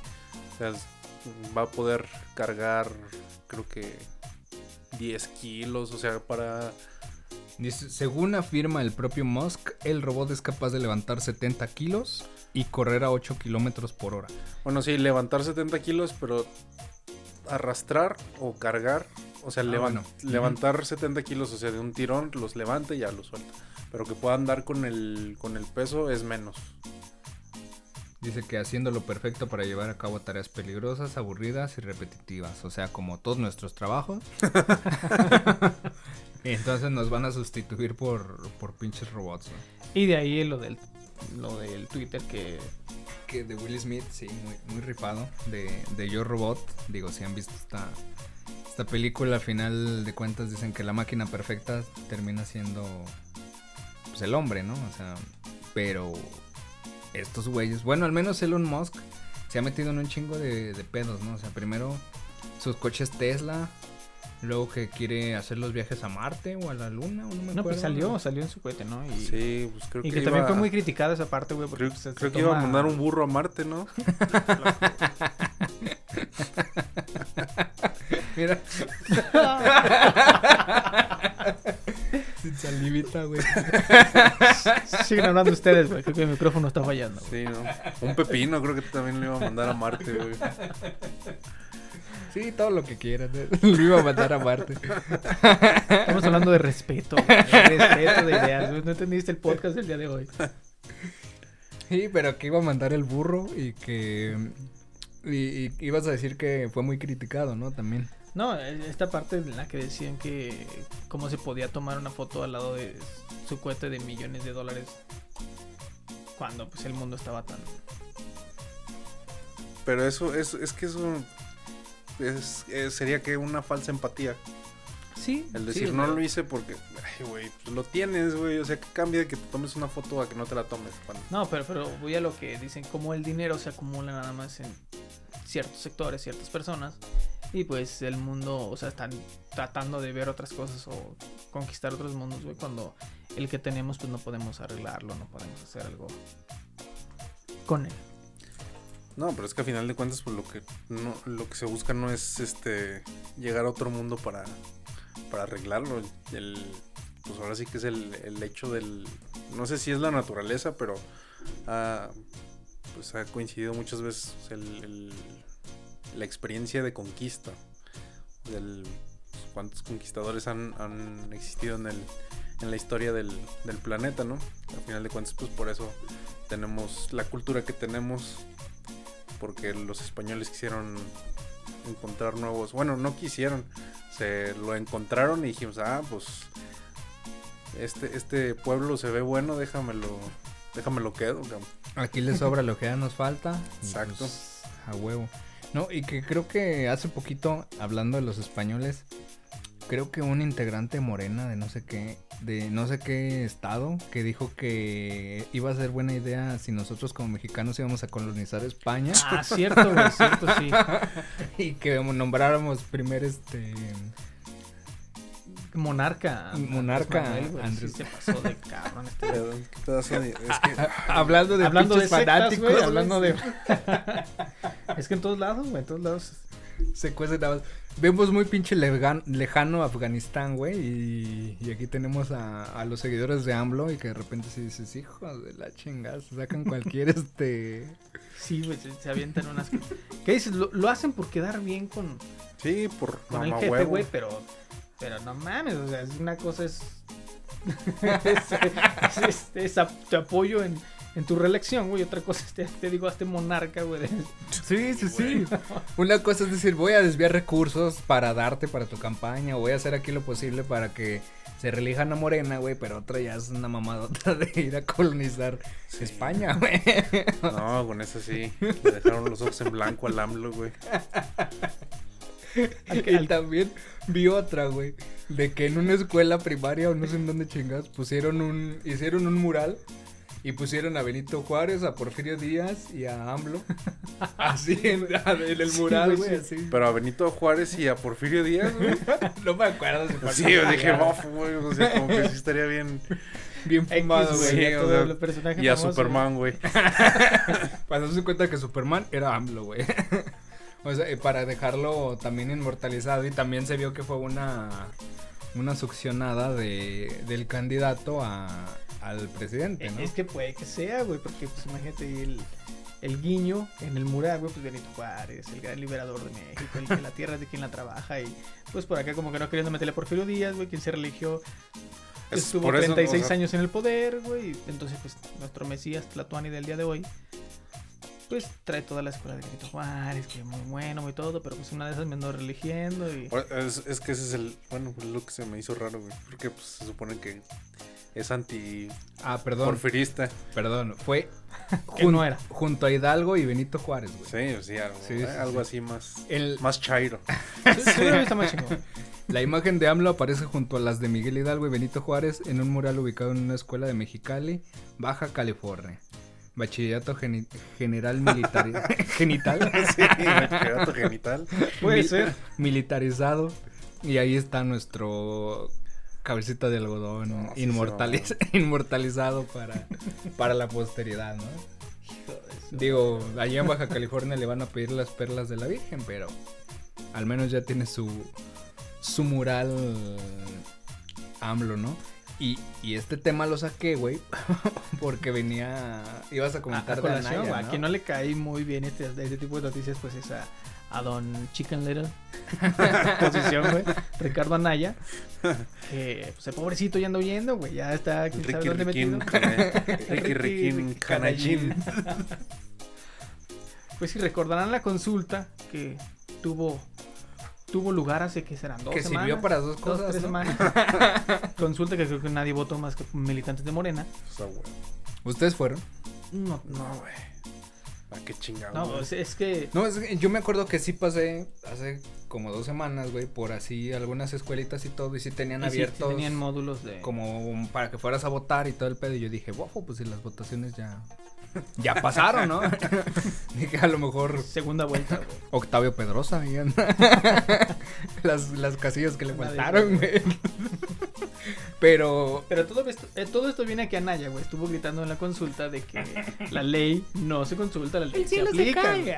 S3: O sea, va a poder cargar, creo que 10 kilos, o sea, para...
S1: Según afirma el propio Musk, el robot es capaz de levantar 70 kilos y correr a 8 kilómetros por hora.
S3: Bueno, sí, levantar 70 kilos, pero arrastrar o cargar, o sea,
S1: Ah, bueno.
S3: levantar 70 kilos, o sea, de un tirón los levanta y ya los suelta. Pero que pueda andar con el, con el peso es menos.
S1: Dice que haciéndolo perfecto para llevar a cabo tareas peligrosas, aburridas y repetitivas. O sea, como todos nuestros trabajos. entonces nos van a sustituir por, por pinches robots. ¿no?
S2: Y de ahí lo del, lo del Twitter que...
S1: Que de Will Smith, sí, muy, muy rifado. De, de Yo Robot. Digo, si han visto esta, esta película, al final de cuentas dicen que la máquina perfecta termina siendo pues, el hombre, ¿no? O sea, pero estos güeyes, bueno, al menos Elon Musk se ha metido en un chingo de, de pedos, ¿no? O sea, primero sus coches Tesla, luego que quiere hacer los viajes a Marte o a la Luna, o no me
S2: No,
S1: acuerdo.
S2: pues salió, salió en su cohete, ¿no? Y,
S3: Sí, pues creo
S2: y
S3: que
S2: que también fue muy criticada esa parte, güey, porque
S3: Creo,
S2: se-
S3: creo
S2: se
S3: que iba a mandar un burro a Marte, ¿no?
S1: Mira. Sin salivita, güey.
S2: Siguen hablando ustedes, güey, creo que el micrófono está fallando. güey.
S3: Sí, ¿no? Un pepino, creo que también lo iba a mandar a Marte, güey.
S1: Sí, todo lo que quieras. ¿eh? Lo iba a matar a Marte.
S2: Estamos hablando de respeto, güey, de respeto de ideas, güey. No entendiste el podcast del día de hoy.
S1: Sí, pero que iba a mandar el burro y que... Y, y ibas a decir que fue muy criticado, ¿no? También.
S2: No, eh, esta parte en la que decían que cómo se podía tomar una foto al lado de su cohete de millones de dólares cuando pues el mundo estaba tan
S3: Pero eso, es, es que eso es, es- sería que una falsa empatía.
S2: sí
S3: El decir, no lo hice porque, ay, güey, pues lo tienes, güey. O sea, que cambia de que te tomes una foto a que no te la tomes. cuando-
S2: no pero pero voy a lo que dicen como el dinero se acumula nada más en ciertos sectores ciertas personas y pues el mundo o sea están tratando de ver otras cosas o conquistar otros mundos güey cuando el que tenemos pues no podemos arreglarlo no podemos hacer algo con él
S3: No, pero es que a final de cuentas, pues lo que no, lo que se busca no es este llegar a otro mundo para, para arreglarlo. El, pues ahora sí que es el, el hecho del. No sé si es la naturaleza, pero ha, pues ha coincidido muchas veces el- la experiencia de conquista. Del, cuántos conquistadores han, han existido en, el, en la historia del, del planeta, ¿no? Al final de cuentas, pues por eso tenemos la cultura que tenemos porque los españoles quisieron encontrar nuevos, bueno, no quisieron, se lo encontraron y dijimos, ah, pues este, este pueblo se ve bueno, déjamelo, déjamelo quedo. cabrón".
S1: Aquí le sobra lo que ya nos falta.
S3: Exacto.
S1: pues, a huevo. No, y que creo que hace poquito, hablando de los españoles, creo que un integrante morena de no sé qué, de no sé qué estado, que dijo que iba a ser buena idea si nosotros como mexicanos íbamos a colonizar España.
S2: Ah cierto güey cierto sí.
S1: Y que nombráramos primer este
S2: monarca
S1: Monarca,
S2: Andrés Manuel, güey,
S1: Andrés.
S2: sí se pasó de cabrón este
S3: Pero, ¿qué pedazo de- es que,
S1: hablando de
S2: hablando de sectas,
S1: fanáticos,
S2: hablando de es que en todos lados güey en todos lados
S1: Se cuece nada más. Vemos muy pinche legan- lejano Afganistán, güey. Y, y aquí tenemos a, a los seguidores de AMLO. Y que de repente si dices, hijos de la chingada, se sacan cualquier este.
S2: sí güey se, se avientan unas ¿qué dices? Lo, lo hacen por quedar bien con
S3: sí, por
S2: con el jefe, güey, pero, pero no mames, o sea, es una cosa es, es, es- es- es ap- te apoyo en, en tu reelección, güey, otra cosa es te, te digo a este monarca, güey,
S1: Sí, sí, sí. Una cosa es decir, voy a desviar recursos para darte para tu campaña. O voy a hacer aquí lo posible para que se reelijan a Morena, güey. Pero otra ya es una mamadota de ir a colonizar
S3: Sí.
S1: España, güey.
S3: No, con eso sí. Le dejaron los ojos en blanco al AMLO, güey.
S2: Al
S1: Y
S2: al-
S1: también vi otra, güey. De que en una escuela primaria o no sé en dónde chingados pusieron un. Hicieron un mural. Y pusieron a Benito Juárez, a Porfirio Díaz y a AMLO. Así en, en el mural,
S2: güey,
S1: güey,
S2: sí.
S1: así.
S3: Pero a Benito Juárez y a Porfirio Díaz, güey.
S1: No me acuerdo si
S3: Sí, yo dije, bofo, güey. O sea, como que sí estaría bien.
S1: Bien fumado,
S2: güey.
S3: Sí, o sea, Y a Superman, güey.
S1: Para darse cuenta que Superman era AMLO, güey. O sea, y para dejarlo también inmortalizado. Y también se vio que fue una, una succionada de, del candidato a, al presidente,
S2: Eh,
S1: ¿no?
S2: Es que puede que sea, güey, porque pues imagínate el, el guiño en el mural, güey, pues Benito Juárez, el gran liberador de México, el que la tierra es de quien la trabaja y pues por acá como que no queriendo meterle a Porfirio Díaz, güey, quien se religió,
S3: Es
S2: estuvo
S3: por eso,
S2: 36
S3: o sea,
S2: años en el poder, güey, y entonces pues nuestro Mesías Tlatuani del día de hoy, pues trae toda la escuela de Benito Juárez, que muy bueno, muy todo, pero pues una de esas me ando religiendo y...
S3: Es, es que ese es el. Bueno, lo que se me hizo raro, güey. Porque pues, se supone que es anti
S1: Ah, perdón,
S3: porfirista.
S1: perdón. Fue
S2: Que no era.
S1: junto a Hidalgo y Benito Juárez, güey.
S3: Sí, sí, algo,
S1: Sí,
S3: ¿eh?
S1: sí,
S3: algo
S1: sí.
S3: así más.
S1: El-
S3: Más chairo.
S2: Sí, sí, está más chingón.
S1: La imagen de AMLO aparece junto a las de Miguel Hidalgo y Benito Juárez en un mural ubicado en una escuela de Mexicali, Baja California. Bachillerato geni- General Militar Genital.
S3: sí, bachillerato genital.
S2: Puede ser.
S1: Militarizado. Y ahí está nuestro cabecita de algodón
S3: No, sí
S1: inmortaliz- inmortalizado para, para la posteridad, ¿no? Digo, allá en Baja California le van a pedir las perlas de la Virgen, pero al menos ya tiene su, su mural AMLO, ¿no? Y, y este tema lo saqué, güey, porque venía, ibas a comentar
S2: a
S1: de Anaya,
S2: güey,
S1: ¿no?
S2: a quien no le cae muy bien este, este tipo de noticias, pues es a, a don Chicken Little. Posición, güey. Ricardo Anaya. Que, pues el pobrecito ya anda huyendo, güey. Ya está, quién sabe
S3: Ricky
S2: dónde
S3: Riquín.
S2: metido.
S3: Ricky
S2: Ricky
S3: Canallín.
S2: Pues si recordarán la consulta que tuvo tuvo lugar hace que serán dos
S1: Que
S2: semanas.
S1: sirvió para dos
S2: dos,
S1: cosas,
S2: tres
S1: ¿no?
S2: semanas. consulta que creo que nadie votó más que militantes de Morena.
S3: O sea, güey.
S1: ¿Ustedes fueron?
S2: No,
S3: No,
S2: no,
S3: güey. ¿A qué chingado?
S2: no, es, es que
S1: No, es que yo me acuerdo que sí pasé hace como dos semanas, güey, por así algunas escuelitas y todo, y sí tenían
S2: y sí, sí
S1: abiertos
S2: tenían módulos de
S1: como para que fueras a votar y todo el pedo. Y yo dije, wow, pues si las votaciones ya, ya pasaron, ¿no? dije, a lo mejor
S2: segunda vuelta, güey.
S1: Octavio Pedrosa, ahí anda. las, las casillas que le
S2: Nadie
S1: faltaron, güey. Pero
S2: Pero todo esto, eh, todo esto viene aquí a Naya, güey. Estuvo gritando en la consulta de que la ley no se consulta, la ley se aplica. güey.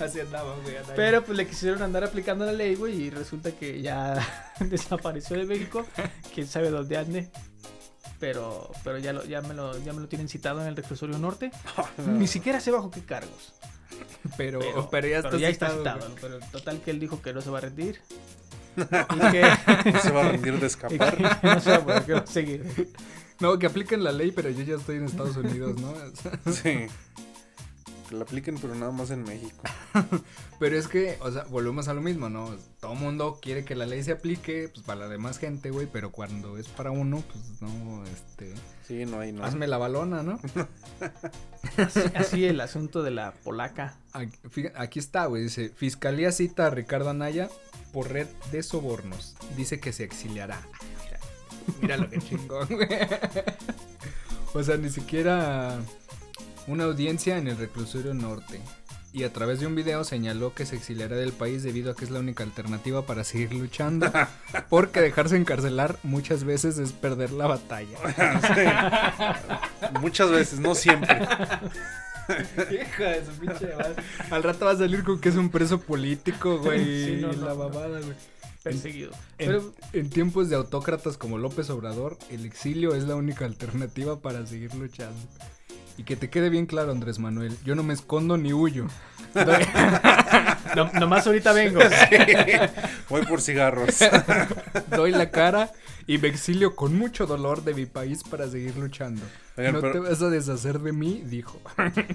S1: Así andaba, güey.
S2: Pero pues le quisieron andar aplicando la ley, güey, y resulta que ya desapareció de México. Quién sabe dónde ande. Pero, pero ya, lo, ya, me lo, ya me lo tienen citado en el reclusorio norte. Ni siquiera sé bajo qué cargos.
S1: pero,
S2: Pero,
S1: pero ya está
S2: pero ya está
S1: citado,
S2: citado.
S1: güey.
S2: Pero total que él dijo que no se va a rendir. y que,
S3: No se va a rendir de
S2: que
S3: escapar.
S2: no se va a poder que va a seguir.
S1: No, que apliquen la ley, pero yo ya estoy en Estados Unidos, ¿no?
S3: Sí. Que la apliquen, pero nada más en México.
S1: Pero es que, o sea, volvemos a lo mismo, ¿no? Todo mundo quiere que la ley se aplique, pues para la demás gente, güey, pero cuando es para uno, pues no, este,
S3: Sí, no hay, no.
S1: hazme la balona, ¿no?
S2: Así, así el asunto de la polaca.
S1: Aquí, aquí está, güey, dice, Fiscalía cita a Ricardo Anaya por red de sobornos. Dice que se exiliará. Mira, mira lo que chingón, güey. O sea, ni siquiera una audiencia en el reclusorio norte. Y a través de un video señaló que se exiliará del país debido a que es la única alternativa para seguir luchando. Porque dejarse encarcelar muchas veces es perder la batalla.
S3: Muchas veces, no siempre.
S1: De su pinche. Al rato va a salir con que es un preso político, güey.
S2: Sí, no,
S1: y
S2: no,
S1: la babada, güey.
S2: Perseguido.
S1: En,
S2: Pero
S1: en tiempos de autócratas como López Obrador, el exilio es la única alternativa para seguir luchando. Y que te quede bien claro, Andrés Manuel, yo no me escondo ni huyo. Doy,
S2: no, nomás ahorita vengo.
S3: Voy por cigarros.
S1: doy la cara y me exilio con mucho dolor de mi país para seguir luchando.
S3: Oigan,
S1: no
S3: pero-
S1: te vas a deshacer de mí, dijo.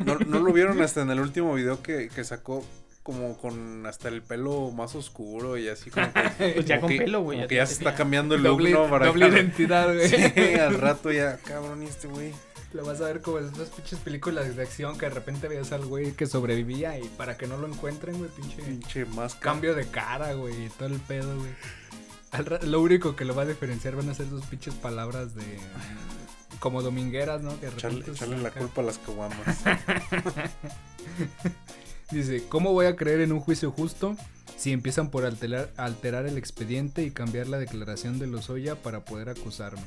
S3: ¿No, no lo vieron hasta en el último video que, que sacó? Como con hasta el pelo más oscuro y así como que,
S2: Pues ya
S3: como
S2: con
S3: que-
S2: pelo, güey,
S3: que ya se está cambiando el look, ¿no? Para
S1: doble identidad, güey.
S3: Sí, al rato ya, cabrón, y este güey.
S1: Lo vas a ver como esas pinches películas de acción que de repente veías al güey que sobrevivía y para que no lo encuentren, güey, pinche
S3: Pinche máscara.
S1: cambio de cara, güey, y todo el pedo, güey. Al lo único que lo va a diferenciar van a ser sus pinches palabras de como domingueras, ¿no? Que de repente
S3: echarle la culpa a las caguamas.
S1: Dice, ¿cómo voy a creer en un juicio justo si empiezan por alterar, alterar el expediente y cambiar la declaración de Lozoya para poder acusarme?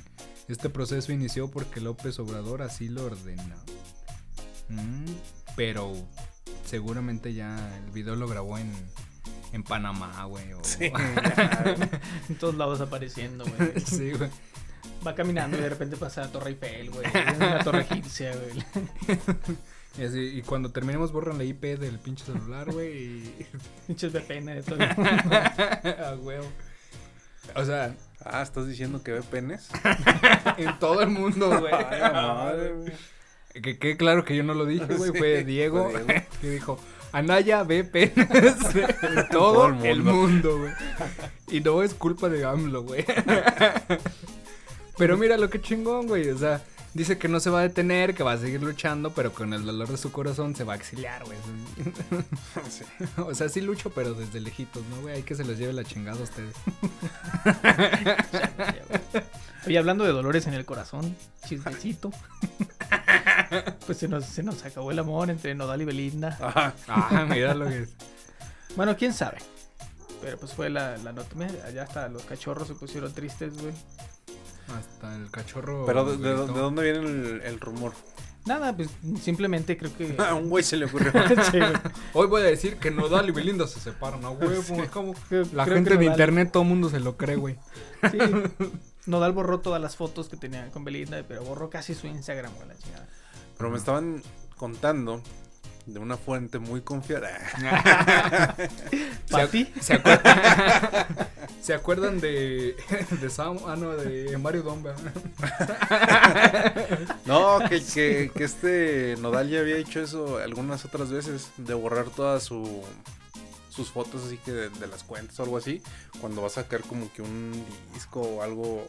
S1: Este proceso inició porque López Obrador así lo ordenó. Mm, pero seguramente ya el video lo grabó en, en Panamá, güey. o-
S3: Sí.
S2: En todos lados apareciendo, güey.
S1: sí, güey.
S2: Va caminando y de repente pasa la Torre Eiffel, güey. La Torre Egipcia, güey.
S1: Y, así, y cuando terminemos borran la IP del pinche celular, güey. Y...
S2: Pinches VPN de todo.
S1: a huevo. O sea,
S3: Ah, ¿estás diciendo que ve penes?
S1: en todo el mundo, güey.
S3: Madre, güey.
S1: Que quede claro que yo no lo dije, güey.
S3: Sí,
S1: fue Diego, que dijo: Anaya ve penes en todo
S3: el
S1: el mundo, güey. Y no es culpa de AMLO, güey. Pero mira lo que chingón, güey. O sea, dice que no se va a detener, que va a seguir luchando, pero con el dolor de su corazón se va a exiliar, güey.
S3: Sí.
S1: O sea, sí lucho, pero desde lejitos, ¿no, güey? Hay que se los lleve la chingada a ustedes.
S2: Oye, hablando de dolores en el corazón, chismecito. Pues se nos, se nos acabó el amor entre Nodal y Belinda.
S3: Ajá.
S1: Ah, mira lo que es.
S2: Bueno, quién sabe. Pero pues fue la, la nota. Mira, allá hasta los cachorros se pusieron tristes, güey.
S1: Hasta el cachorro.
S3: Pero ¿de, de-
S1: gritó.
S3: de dónde viene el, el rumor?
S2: Nada, pues simplemente creo que.
S3: A un güey se le ocurrió.
S2: Sí.
S1: Hoy voy a decir que Nodal y Belinda se separan a huevo. La
S2: creo
S1: gente de
S2: Nodal-
S1: internet, todo el mundo se lo cree, güey.
S2: Sí. Nodal borró todas las fotos que tenía con Belinda, pero borró casi su Instagram, güey, la chingada.
S3: Pero me estaban contando de una fuente muy confiada.
S1: ¿Se,
S2: ¿Pati?
S1: ¿se, acuer- ¿Se acuerdan de, de Sam? Ah, no, de Mario Domba.
S3: No, que, que, que este Nodal ya había hecho eso algunas otras veces, de borrar todas su, sus fotos así que de, de las cuentas o algo así, cuando va a sacar como que un disco o algo,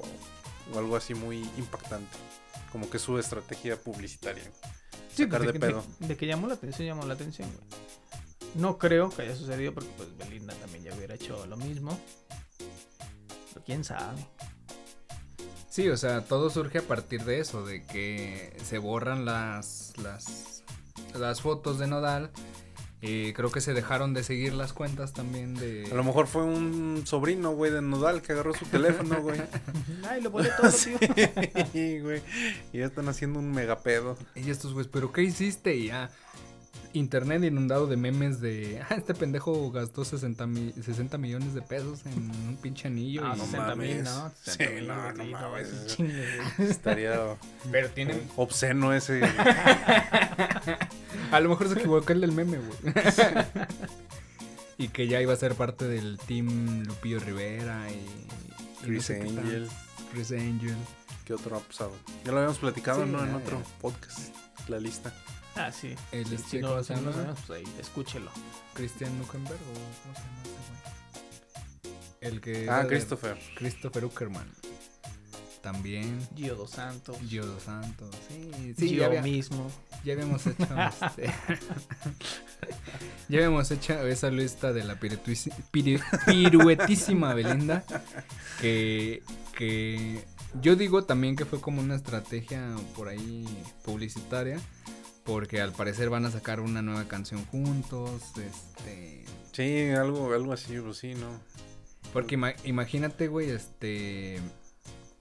S3: o algo así muy impactante. Como que su estrategia publicitaria.
S2: Sí,
S3: Sacar
S2: pues,
S3: de
S2: que-
S3: pedo.
S2: De, que llamó la atención, llamó la atención, güey. No creo que haya sucedido porque pues Belinda también ya hubiera hecho lo mismo. Pero quién sabe.
S1: Sí, o sea, todo surge a partir de eso, de que se borran las, las, las fotos de Nodal. Y creo que se dejaron de seguir las cuentas también de...
S3: A lo mejor fue un sobrino, güey, de Nodal que agarró su teléfono, güey.
S2: Ay, lo borré todo, tío.
S3: Sí, güey. Y ya están haciendo un megapedo.
S1: Y estos güeyes, ¿pero qué hiciste? Y ya, internet inundado de memes de, ah, este pendejo gastó 60, mi- 60 millones de pesos en un pinche anillo.
S2: Ah,
S1: y-
S3: no
S2: 60 mil,
S3: mames.
S2: ¿no?
S3: Sí,
S2: 60 mil,
S3: no, no
S2: sí,
S3: mames.
S2: es un chingue, güey.
S3: Estaría
S1: Pero tienen,
S3: obsceno ese.
S1: a lo mejor se equivocó el del meme, güey. y que ya iba a ser parte del team Lupillo Rivera y... y no
S3: Chris
S1: sé
S3: Angel.
S1: Chris Angel.
S3: ¿Qué otro ha pasado? Ya lo habíamos platicado,
S1: Sí,
S3: ¿no? En otro podcast. La lista.
S2: Ah, sí.
S1: El
S2: Sí,
S1: este,
S2: si no,
S1: ¿cómo
S2: si
S1: se
S2: no lo
S1: llama?
S2: sabemos, pues ahí, escúchelo.
S1: Christian Nuckenberg o ¿cómo se llama ese güey? El que...
S3: Ah, Christopher.
S1: Christopher Uckerman. También.
S2: Gio Dos Santos.
S1: Gio Dos Santos. Sí, sí,
S2: yo
S1: ya, había-
S2: mismo.
S1: ya habíamos hecho. este, ya habíamos hecho esa lista de la piru- piruetísima Belinda. Que, que yo digo también que fue como una estrategia por ahí publicitaria. Porque al parecer van a sacar una nueva canción juntos. Este.
S3: Sí, algo, algo así, pues sí, ¿no?
S1: Porque ima- imagínate, güey, este.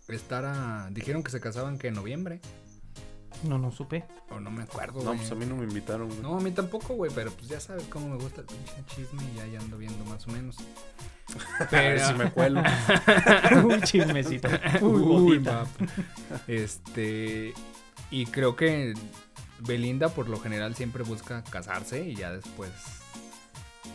S1: Estar a. Dijeron que se casaban que en noviembre.
S2: No, no supe.
S1: O no me acuerdo,
S3: No,
S1: güey.
S3: pues a mí no me invitaron, güey.
S1: No, a mí tampoco, güey, pero pues ya sabes cómo me gusta el pinche chisme y ahí ando viendo más o menos.
S3: A ver si me cuelo.
S2: Uy, chismecito. Uy,
S1: Uy. Este. Y creo que Belinda, por lo general, siempre busca casarse y ya después.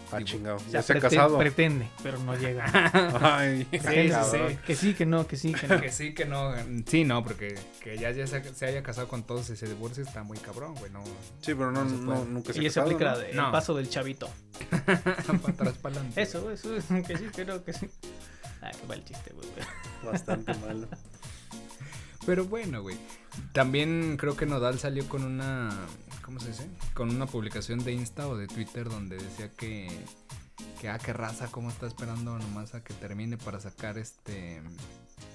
S3: Ah, chingado.
S2: O sea,
S3: Ya se ha casado.
S2: Pretende, pero no llega.
S3: Ay, cabrón.
S2: sí, Que sí, que no, que sí, que no.
S1: Que sí, que no. Sí, no, porque que ya, ya se, se haya casado con todos y se divorcie está muy cabrón, güey. No.
S3: Sí, pero no,
S1: No se
S3: no,
S1: puede.
S3: nunca se
S2: Y eso aplica el paso del chavito.
S1: para atrás, para adelante.
S2: Eso, eso, que sí, que no, que sí. Ah, qué mal chiste, güey.
S3: Bastante malo.
S1: Pero bueno, güey. También creo que Nodal salió con una. ¿Cómo se dice? Con una publicación de Insta o de Twitter donde decía que. Que, ah, qué raza, cómo está esperando nomás a que termine para sacar este.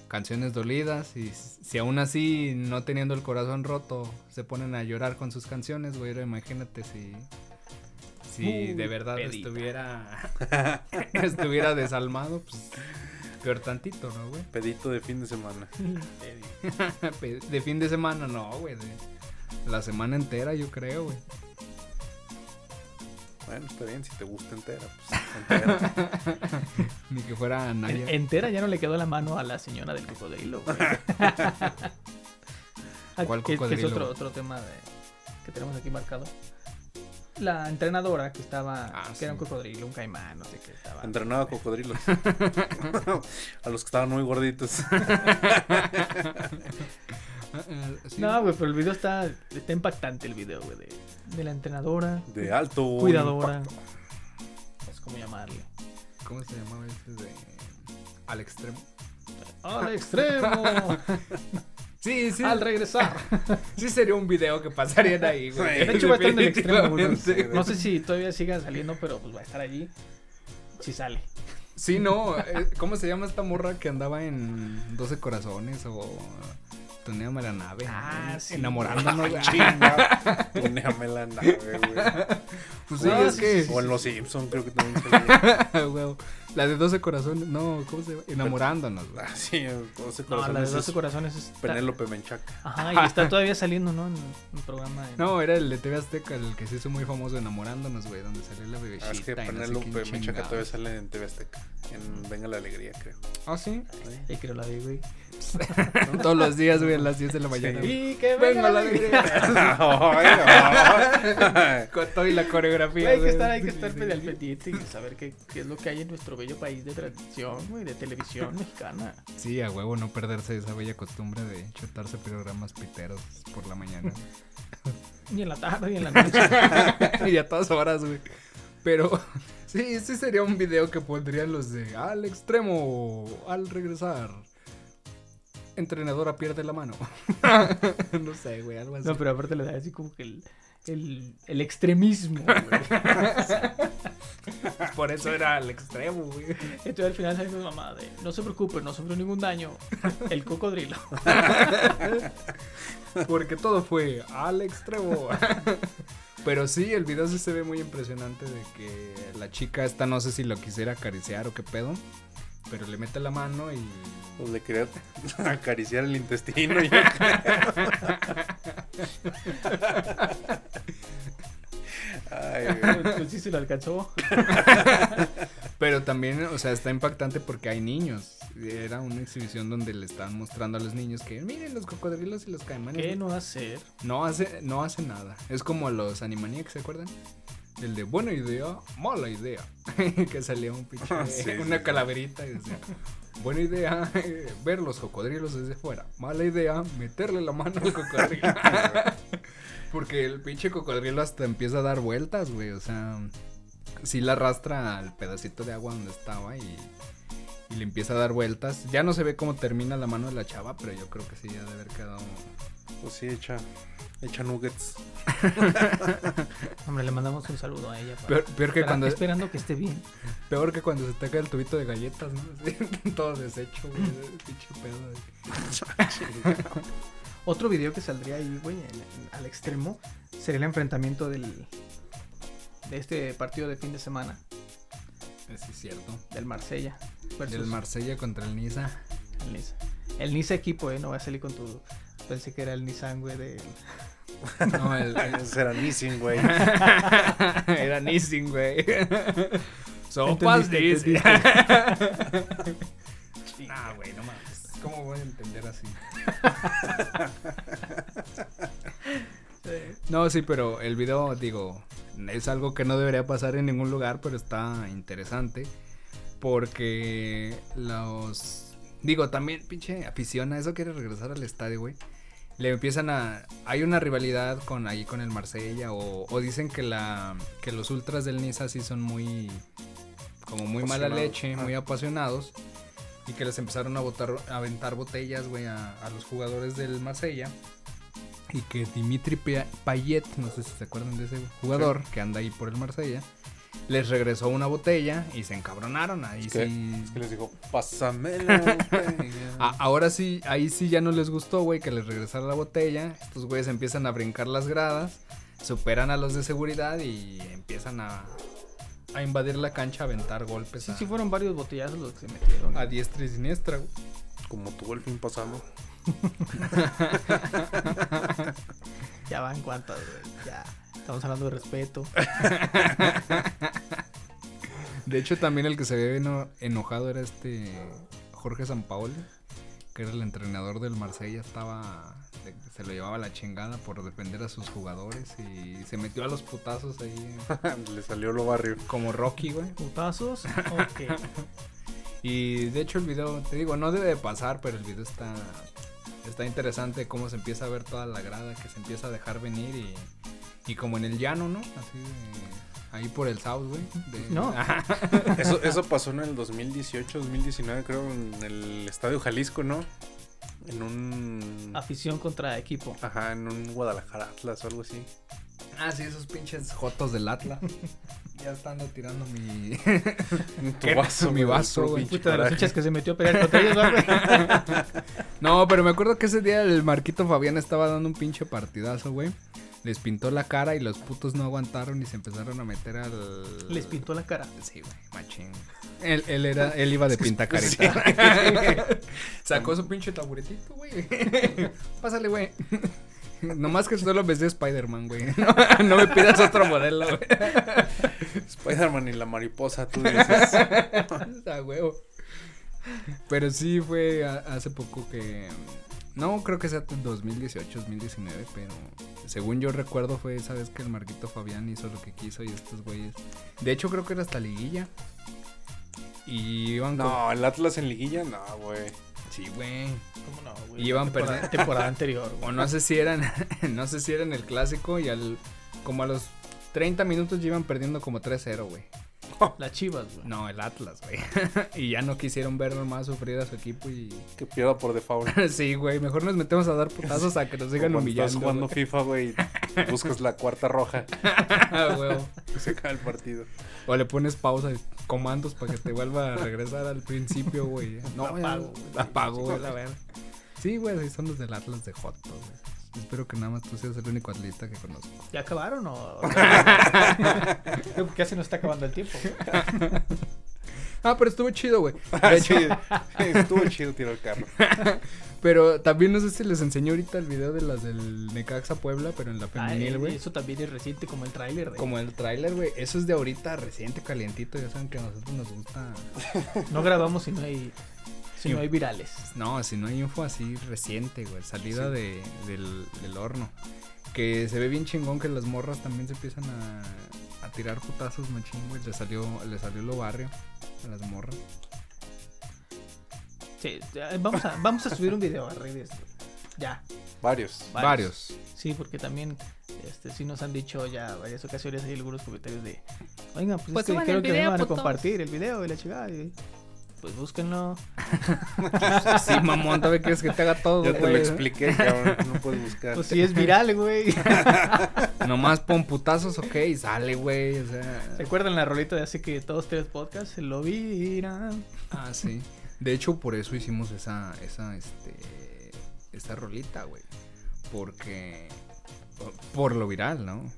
S1: Canciones dolidas. Y si aún así, no teniendo el corazón roto, se ponen a llorar con sus canciones, güey. Imagínate si. Si de verdad
S2: pedita.
S1: estuviera. estuviera desalmado, pues. Peor tantito, ¿no, güey?
S3: Pedito de fin de semana.
S1: De fin de semana, no, güey. de La semana entera, yo creo, güey.
S3: Bueno, está bien, si te gusta entera, pues entera.
S1: Ni que fuera Naya.
S2: entera ya no le quedó la mano a la señora del cocodrilo, güey. Ah,
S1: ¿Cuál
S2: que- que
S1: cocodrilo,
S2: es otro, otro tema de- que tenemos aquí marcado. La entrenadora que estaba,
S1: Ah,
S2: que era un cocodrilo, un caimán, no sé qué estaba.
S3: Entrenaba cocodrilos. a los que estaban muy gorditos.
S1: Sí.
S2: No, güey, pero el video está, está impactante el video, güey, de, de la entrenadora,
S3: De alto.
S2: cuidadora.
S3: impacto.
S2: Es como llamarle.
S1: ¿Cómo se llamaba ese de. Al extremo?
S2: ¡Al extremo!
S1: Sí, sí.
S2: ¡Al regresar!
S1: Sí, sería un video que pasarían ahí, güey.
S2: De hecho, va a estar en el extremo, güey.
S1: Güey.
S2: No sé si todavía siga saliendo, pero pues va a estar allí. Si sale.
S1: Sí, no. eh, ¿Cómo se llama esta morra que andaba en 12 corazones o. Tuneame la nave?
S2: Ah, sí.
S1: Enamorándonos. güey.
S3: Chinga. Tuneame la nave, güey.
S1: Pues sí, es
S2: sí,
S1: que.
S2: sí,
S3: O en Los Simpsons creo que también salía.
S1: La de 12 corazones. No, ¿cómo se llama? Enamorándonos, güey.
S3: Ah, sí, 12
S2: No, la de
S3: corazones.
S2: 12
S3: es
S2: corazones es.
S3: Penélope Menchaca.
S2: Ajá, y está todavía saliendo, ¿no? En un programa. de-
S1: No, era el de TV Azteca, el que se hizo muy famoso enamorándonos, güey, donde salió la bebecita.
S3: Ah, es que
S1: no sé
S3: Penélope Menchaca todavía sale en TV Azteca. En Venga la Alegría, creo.
S1: Ah, sí.
S2: Y creo la de, güey.
S1: Todos los días, güey, a las 10 de la mañana.
S3: Sí.
S1: güey.
S2: Y que
S1: Venga
S2: venga
S1: la
S3: ay.
S1: Con todo y la coreografía.
S2: Hay que
S1: güey.
S2: estar, hay que estar al pendiente y saber qué, qué es lo que hay en nuestro bello país de tradición, güey, de televisión mexicana.
S1: Sí, a huevo, no perderse esa bella costumbre de chutarse programas piteros por la mañana.
S2: Y en la tarde y en la noche.
S1: y a todas horas, güey. Pero sí, sí sería un video que pondrían los de al extremo, al regresar. Entrenadora pierde la mano. no sé, güey, algo así.
S2: No, pero aparte le da así como que el, el, el extremismo, güey.
S1: Por eso era al extremo, güey.
S2: Entonces al final sale mi mamá de, no se preocupe, no sufrió ningún daño. El cocodrilo.
S1: Porque todo fue al extremo. Pero sí, el video sí se ve muy impresionante de que la chica esta no sé si lo quisiera acariciar o qué pedo. Pero le mete la mano y...
S3: Pues le quería acariciar el intestino. y- Ay.
S2: Pues sí se lo alcanzó.
S1: Pero también, o sea, está impactante porque hay niños. Era una exhibición donde le estaban mostrando a los niños que miren los cocodrilos y los caimanes.
S2: ¿Qué no hacer?
S1: No hace, no hace nada. Es como los Animaniacs, ¿se acuerdan? El de buena idea, mala idea. que salía un pinche,
S3: Ah, sí,
S1: una
S3: sí.
S1: calaverita y decía, buena idea, ver los cocodrilos desde fuera. Mala idea, meterle la mano al cocodrilo. Porque el pinche cocodrilo hasta empieza a dar vueltas, güey. O sea, sí la arrastra al pedacito de agua donde estaba y, y le empieza a dar vueltas. Ya no se ve cómo termina la mano de la chava, pero yo creo que sí ha de haber quedado
S3: Pues sí, echa, echa nuggets.
S2: Hombre, le mandamos un saludo a ella. para-
S1: Peor, peor que
S2: espera-
S1: cuando
S2: Esperando que esté bien.
S1: peor que cuando se te cae el tubito de galletas, ¿no? Todo deshecho, güey. Pinche pedo.
S2: Otro video que saldría ahí, güey, en- en- al extremo, sería el enfrentamiento del de este partido de fin de semana
S1: Sí, es cierto.
S2: del Marsella versus
S1: Del Marsella contra el Niza.
S2: el Niza. El Niza equipo, eh, no voy a salir con tu pensé que era el Nissan, güey, del
S1: No, el,
S3: era Nissin, güey.
S1: era Nissin, güey. Sopas Nissin. Ah, güey, no mames. ¿Cómo voy a entender así? No, sí, pero el video, digo, es algo que no debería pasar en ningún lugar, pero está interesante. Porque los. Digo, también, pinche afición a eso quiere regresar al estadio, güey. Le empiezan a. Hay una rivalidad con ahí con el Marsella. O, o dicen que la. que los ultras del Niza sí son muy. como muy mala leche,
S3: Ah.
S1: muy apasionados. Y que les empezaron a botar, a aventar botellas, güey, a, a los jugadores del Marsella. y que Dimitri Payet, no sé si se acuerdan de ese jugador que anda ahí por el Marsella, les regresó una botella y se encabronaron. Ahí
S3: ¿Qué?
S1: sí.
S3: Es que les dijo, pásame la botella".
S1: A- ahora sí, ahí sí ya no les gustó, güey, que les regresara la botella. Estos güeyes empiezan a brincar las gradas, superan a los de seguridad y empiezan a, a invadir la cancha, a aventar golpes
S2: Sí,
S1: a,
S2: sí fueron varios botellazos los que se metieron.
S1: a diestra y siniestra, güey.
S3: Como tuvo el fin pasado.
S2: Ya van cuantas, güey. Ya. Estamos hablando de respeto.
S1: De hecho, también el que se había eno- enojado era este Jorge Sampaoli, que era el entrenador del Marsella. Estaba. Se lo llevaba la chingada por defender a sus jugadores y se metió a los putazos ahí,
S3: Le salió lo barrio.
S1: como Rocky, güey.
S2: Putazos. Ok.
S1: Y de hecho, el video, te digo, no debe de pasar, pero el video está. Está interesante cómo se empieza a ver toda la grada, que se empieza a dejar venir y. Y como en el llano, ¿no? Así de. Ahí por el South, güey. de-
S2: No.
S3: Eso, eso pasó en el 2018, 2019, creo, en el Estadio Jalisco, ¿no? En un...
S2: Afición contra equipo.
S3: Ajá, en un Guadalajara Atlas o algo así.
S1: Ah, sí, esos pinches jotos del Atlas. ya estando tirando mi.
S3: Tu vaso,
S1: Mi vaso, güey.
S2: Puta de que se metió a pelear contra ellos, ¿va, güey.
S1: no, pero me acuerdo que ese día el Marquito Fabián estaba dando un pinche partidazo, güey. Les pintó la cara y los putos no aguantaron y se empezaron a meter al.
S2: Les pintó la cara.
S1: Sí, güey, machín. Él, él era, él iba de pinta carita. Sacó su pinche taburetito, güey. Pásale, güey. Nomás que solo me de Spider-Man, güey. No, no me pidas otro modelo, güey.
S3: Spider-Man y la mariposa, tú dices.
S1: A huevo. Pero sí fue a- hace poco que. No creo que sea 2018, 2019, pero según yo recuerdo fue esa vez que el Marquito Fabián hizo lo que quiso y estos güeyes. De hecho, creo que era hasta liguilla. Y iban con-
S3: No, el Atlas en liguilla, no, güey.
S1: Sí, güey.
S2: ¿Cómo no, güey?
S1: Y iban
S2: temporada,
S1: perdiendo.
S2: temporada anterior,
S1: O
S2: güey.
S1: no sé si eran. no sé si eran el clásico y al. Como a los 30 minutos ya iban perdiendo como 3-0, güey.
S2: Las chivas, güey.
S1: No, el Atlas, güey. y ya no quisieron ver más sufrir a su equipo y.
S3: Que pierda por default.
S1: sí, güey. Mejor nos metemos a dar putazos a que nos sigan humillando.
S3: Estás jugando
S1: güey.
S3: FIFA, güey, buscas la cuarta roja.
S1: Ah, huevo.
S3: Se acaba el partido.
S1: O le pones pausa y comandos para que te vuelva a regresar al principio, güey. No,
S2: La güey.
S1: La apago, güey, la verdad. Sí, güey, así son los del Atlas de Joto, güey. Espero que nada más tú seas el único atleta que conozco.
S2: ¿Ya acabaron o...? Casi nos está acabando el tiempo. güey.
S1: Ah, pero estuvo chido, güey. De hecho,
S3: sí, estuvo chido tirar el carro.
S1: pero también no sé si les enseñó ahorita el video de las del Necaxa Puebla, pero en la
S2: Ah,
S1: femenil, güey.
S2: eso también es reciente como el tráiler. de-
S1: Como el tráiler, güey. Eso es de ahorita, reciente, calientito. Ya saben que a nosotros nos gusta.
S2: No grabamos si no hay... Si no hay virales.
S1: No, si no hay info así reciente, güey. Salida
S3: Sí.
S1: de, del, del horno. Que se ve bien chingón que las morras también se empiezan a, a tirar putazos, machín, güey. Le salió, le salió lo barrio a las morras.
S2: Sí, vamos a, vamos a subir un video a redes. güey. Ya.
S3: Varios.
S2: Varios.
S1: Varios.
S2: Sí, porque también este, sí nos han dicho ya varias ocasiones hay algunos comentarios de oigan, pues,
S1: Pues
S2: es que
S1: suban
S2: dijeron
S1: el
S2: que me
S1: video,
S2: van a
S1: putos".
S2: compartir el video y la chingada. y, pues búsquenlo.
S1: Sí, mamón, ¿todavía quieres que te haga todo,
S3: Ya te lo
S1: güey?
S3: expliqué, cabrón. No puedes buscar.
S2: Pues sí es viral, güey.
S1: Nomás pon putazos, ok, y sale, güey. O sea.
S2: ¿Recuerdan la rolita de hace que todos tres podcasts lo viran?
S1: Ah, sí. De hecho, por eso hicimos esa, esa, este, esta rolita, güey. Porque, por lo viral, ¿no?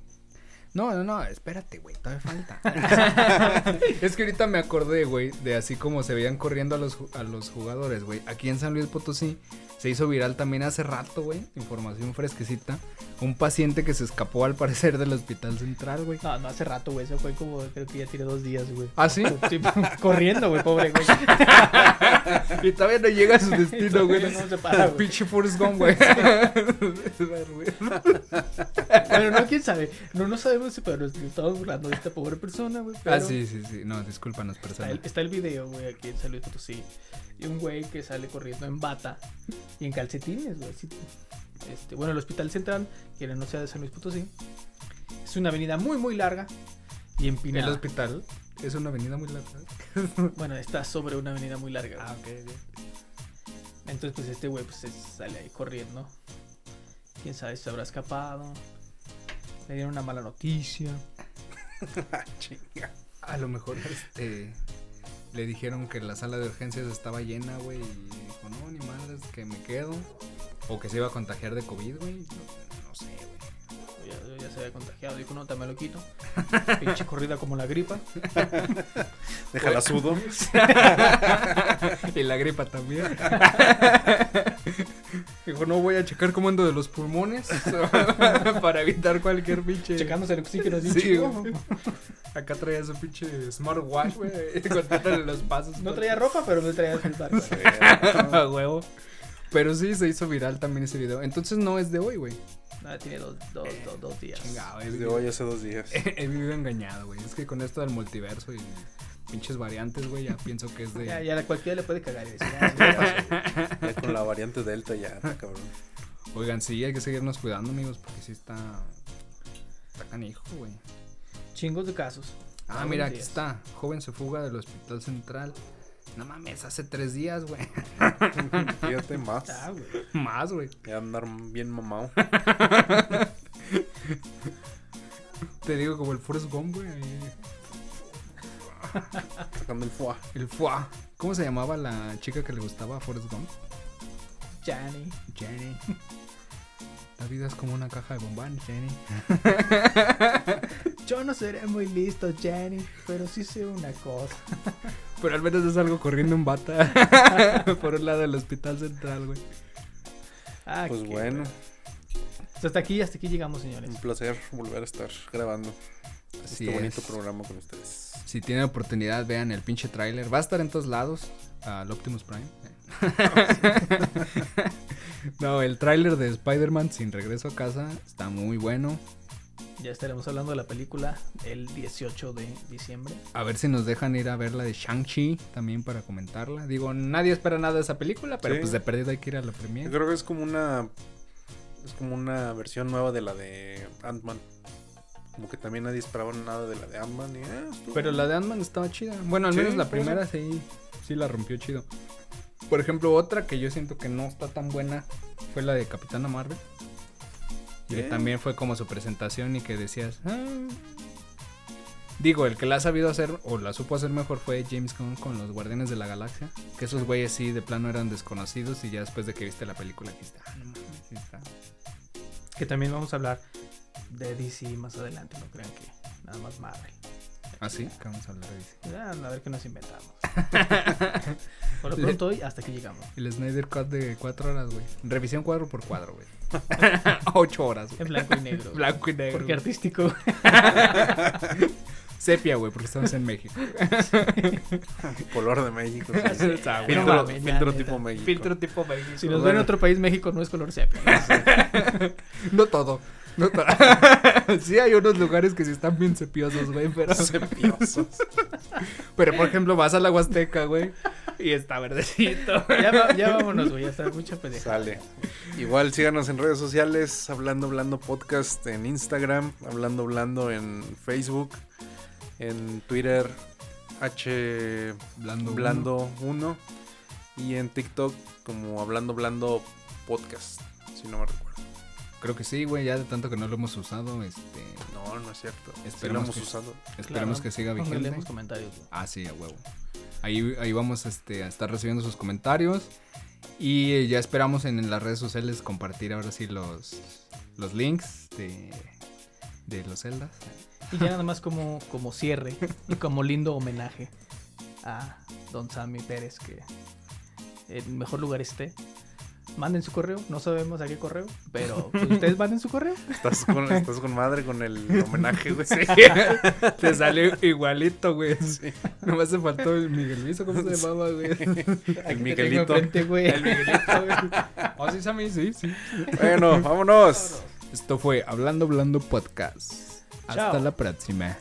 S1: No, no, no, espérate, güey, todavía falta. es que ahorita me acordé, güey, de así como se veían corriendo a los, a los jugadores, güey. Aquí en San Luis Potosí se hizo viral también hace rato, güey, información fresquecita. Un paciente que se escapó al parecer del hospital central, güey.
S2: No, no hace rato, güey. Eso fue como, creo que ya tiene dos días, güey.
S1: ¿Ah, sí?
S2: Sí, corriendo, güey, pobre, güey.
S1: Y todavía no llega a su destino, güey.
S2: No se para, güey.
S1: Pinche Forrest Gump, güey.
S2: Bueno, no, quién sabe. No, no sabemos si, pero nos estamos burlando de esta pobre persona, güey.
S1: Ah, sí, sí, sí. No, discúlpanos,
S2: Está
S1: persona.
S2: el, está el video, güey, aquí en Luis Potosí. Y un güey que sale corriendo en bata y en calcetines, güey. Este, bueno, el Hospital Central, que no sea de San Luis Potosí, es una avenida muy, muy larga y
S1: El
S2: empinada.
S1: hospital es una avenida muy larga.
S2: Bueno, está sobre una avenida muy larga.
S1: Ah, ok,
S2: Entonces, pues este güey pues, se sale ahí corriendo. Quién sabe si se habrá escapado. Le dieron una mala noticia.
S3: Ah, chinga.
S1: A lo mejor este le dijeron que la sala de urgencias estaba llena, güey, y dijo, "No, ni madres, que me quedo." O que se iba a contagiar de COVID, güey. No, no sé, güey.
S2: Ya, ya se había contagiado. Dijo, no, te me lo quito. Pinche corrida como la gripa.
S3: Déjala sudo.
S1: y la gripa también. Dijo, no voy a checar cómo ando de los pulmones para evitar cualquier pinche.
S2: Checándose el oxígeno así,
S1: Sí,
S2: chico.
S1: güey. Acá traía su pinche smartwatch, güey, contándole los pasos.
S2: No traía ropa, pero no traía barcos.
S1: A huevo. Pero sí, se hizo viral también ese video. Entonces no es de hoy, güey.
S2: Nada, tiene dos, dos, dos, dos días.
S1: Chingado, he vivido,
S3: hoy hace dos días.
S1: he vivido engañado, güey. Es que con esto del multiverso y pinches variantes, güey, ya pienso que es de...
S2: Ya, ya a cualquiera le puede cagar "Ah, sí, ya pasó".
S3: Ya con la variante Delta ya, está cabrón.
S1: Oigan, sí, hay que seguirnos cuidando, amigos, porque sí está... Está canijo, güey.
S2: Chingos de casos.
S1: Ah,
S2: Todos
S1: mira, aquí
S2: días.
S1: está. Joven se fuga del hospital central. No mames, hace tres días, güey.
S3: Fíjate más.
S2: Ah, güey.
S1: Más, güey.
S3: Ya andar bien mamado.
S1: Te digo como el Forrest Gump, güey.
S3: Sacando el fuá.
S1: El fuá. ¿Cómo se llamaba la chica que le gustaba a Forrest Gump?
S2: Johnny.
S1: Jenny. La vida es como una caja de bombán, Jenny.
S2: Yo no seré muy listo, Jenny, pero sí sé una cosa.
S1: Pero al menos es algo corriendo en bata. Por un lado del hospital central, güey.
S2: Ah,
S3: Pues
S2: qué
S3: bueno,
S2: Pues hasta aquí, hasta aquí llegamos, señores.
S3: un placer volver a estar grabando
S1: Así
S3: este bonito
S1: es.
S3: programa con ustedes.
S1: Si tienen oportunidad, vean el pinche tráiler. Va a estar en todos lados. Al Optimus Prime. no, el tráiler de Spider-Man sin regreso a casa está muy bueno.
S2: Ya estaremos hablando de la película el 18 de diciembre.
S1: A ver si nos dejan ir a ver la de Shang-Chi también para comentarla. Digo, nadie espera nada de esa película, pero
S3: Sí.
S1: pues de perdida hay que ir a la
S3: Yo
S1: premiere.
S3: creo que es como una es como una versión nueva de la de Ant-Man. Como que también nadie esperaba nada de la de Ant-Man y eh,
S1: Pero la de Ant-Man estaba chida. Bueno, al
S3: Sí,
S1: menos la primera sí, sí la rompió chido. Por ejemplo, otra que yo siento que no está tan buena fue la de Capitana Marvel. Que también fue como su presentación y que decías... "Ah". Digo, el que la ha sabido hacer o la supo hacer mejor fue James Gunn con los Guardianes de la Galaxia. Que esos güeyes sí de plano eran desconocidos y ya después de que viste la película dijiste... Ah, no está".
S2: Que también vamos a hablar de DC más adelante, no crean que nada más Marvel.
S1: ¿Ah, sí? Que vamos a hablar de DC.
S2: Ya, a ver qué nos inventamos. Por lo pronto hoy hasta aquí llegamos.
S1: El Snyder Cut de 4 horas, güey. Revisión cuadro por cuadro, güey. 8 horas, güey.
S2: En blanco y negro.
S1: Blanco y negro.
S2: Porque artístico.
S1: Sepia, güey, porque estamos en México.
S3: color de México. sí.
S1: Ah, güey.
S3: filtro
S2: ya,
S3: filtro
S2: neta.
S3: tipo México.
S1: Filtro tipo México.
S2: Si nos ven en otro país, México no es color sepia.
S1: No todo. No sí, hay unos lugares que sí están bien sepiosos, güey, pero...
S3: Sepiosos.
S1: Pero, por ejemplo, vas a la Huasteca, güey, y está verdecito.
S2: ya, va- ya vámonos, güey. Ya está mucha pendeja.
S3: Sale. Igual síganos en redes sociales, Hablando Hablando Podcast en Instagram, Hablando Hablando en Facebook, en Twitter, H
S1: Blando
S3: Blando 1 y en TikTok como Hablando Hablando Podcast, si no me recuerdo.
S1: Creo que sí, güey, ya de tanto que no lo hemos usado, este...
S3: No, no es cierto. Sí lo
S1: Esperemos
S3: hemos
S1: que-
S3: usado.
S1: Esperemos
S2: Claro,
S1: que siga vigente.
S2: leemos comentarios. güey.
S1: Ah, sí, a huevo. Ahí, ahí vamos este, a estar recibiendo sus comentarios. Y eh, ya esperamos en, las redes sociales compartir ahora sí los, los links de, de los celdas.
S2: Y ya nada más como, como cierre y como lindo homenaje a don Sammy Pérez, que en mejor lugar esté. Manden su correo, no sabemos a qué correo, pero pues, ustedes manden su correo.
S3: Estás con, estás con madre con el homenaje, güey.
S1: Te salió igualito, güey. Nomás se faltó el Miguelito, ¿cómo se llamaba, güey?
S3: El Miguelito.
S2: güey.
S1: El Miguelito, güey. Oh, sí, Sammy, sí, sí.
S3: Bueno, vámonos.
S1: Esto fue Hablando Hablando Podcast. Hasta
S2: Chao.
S1: la próxima.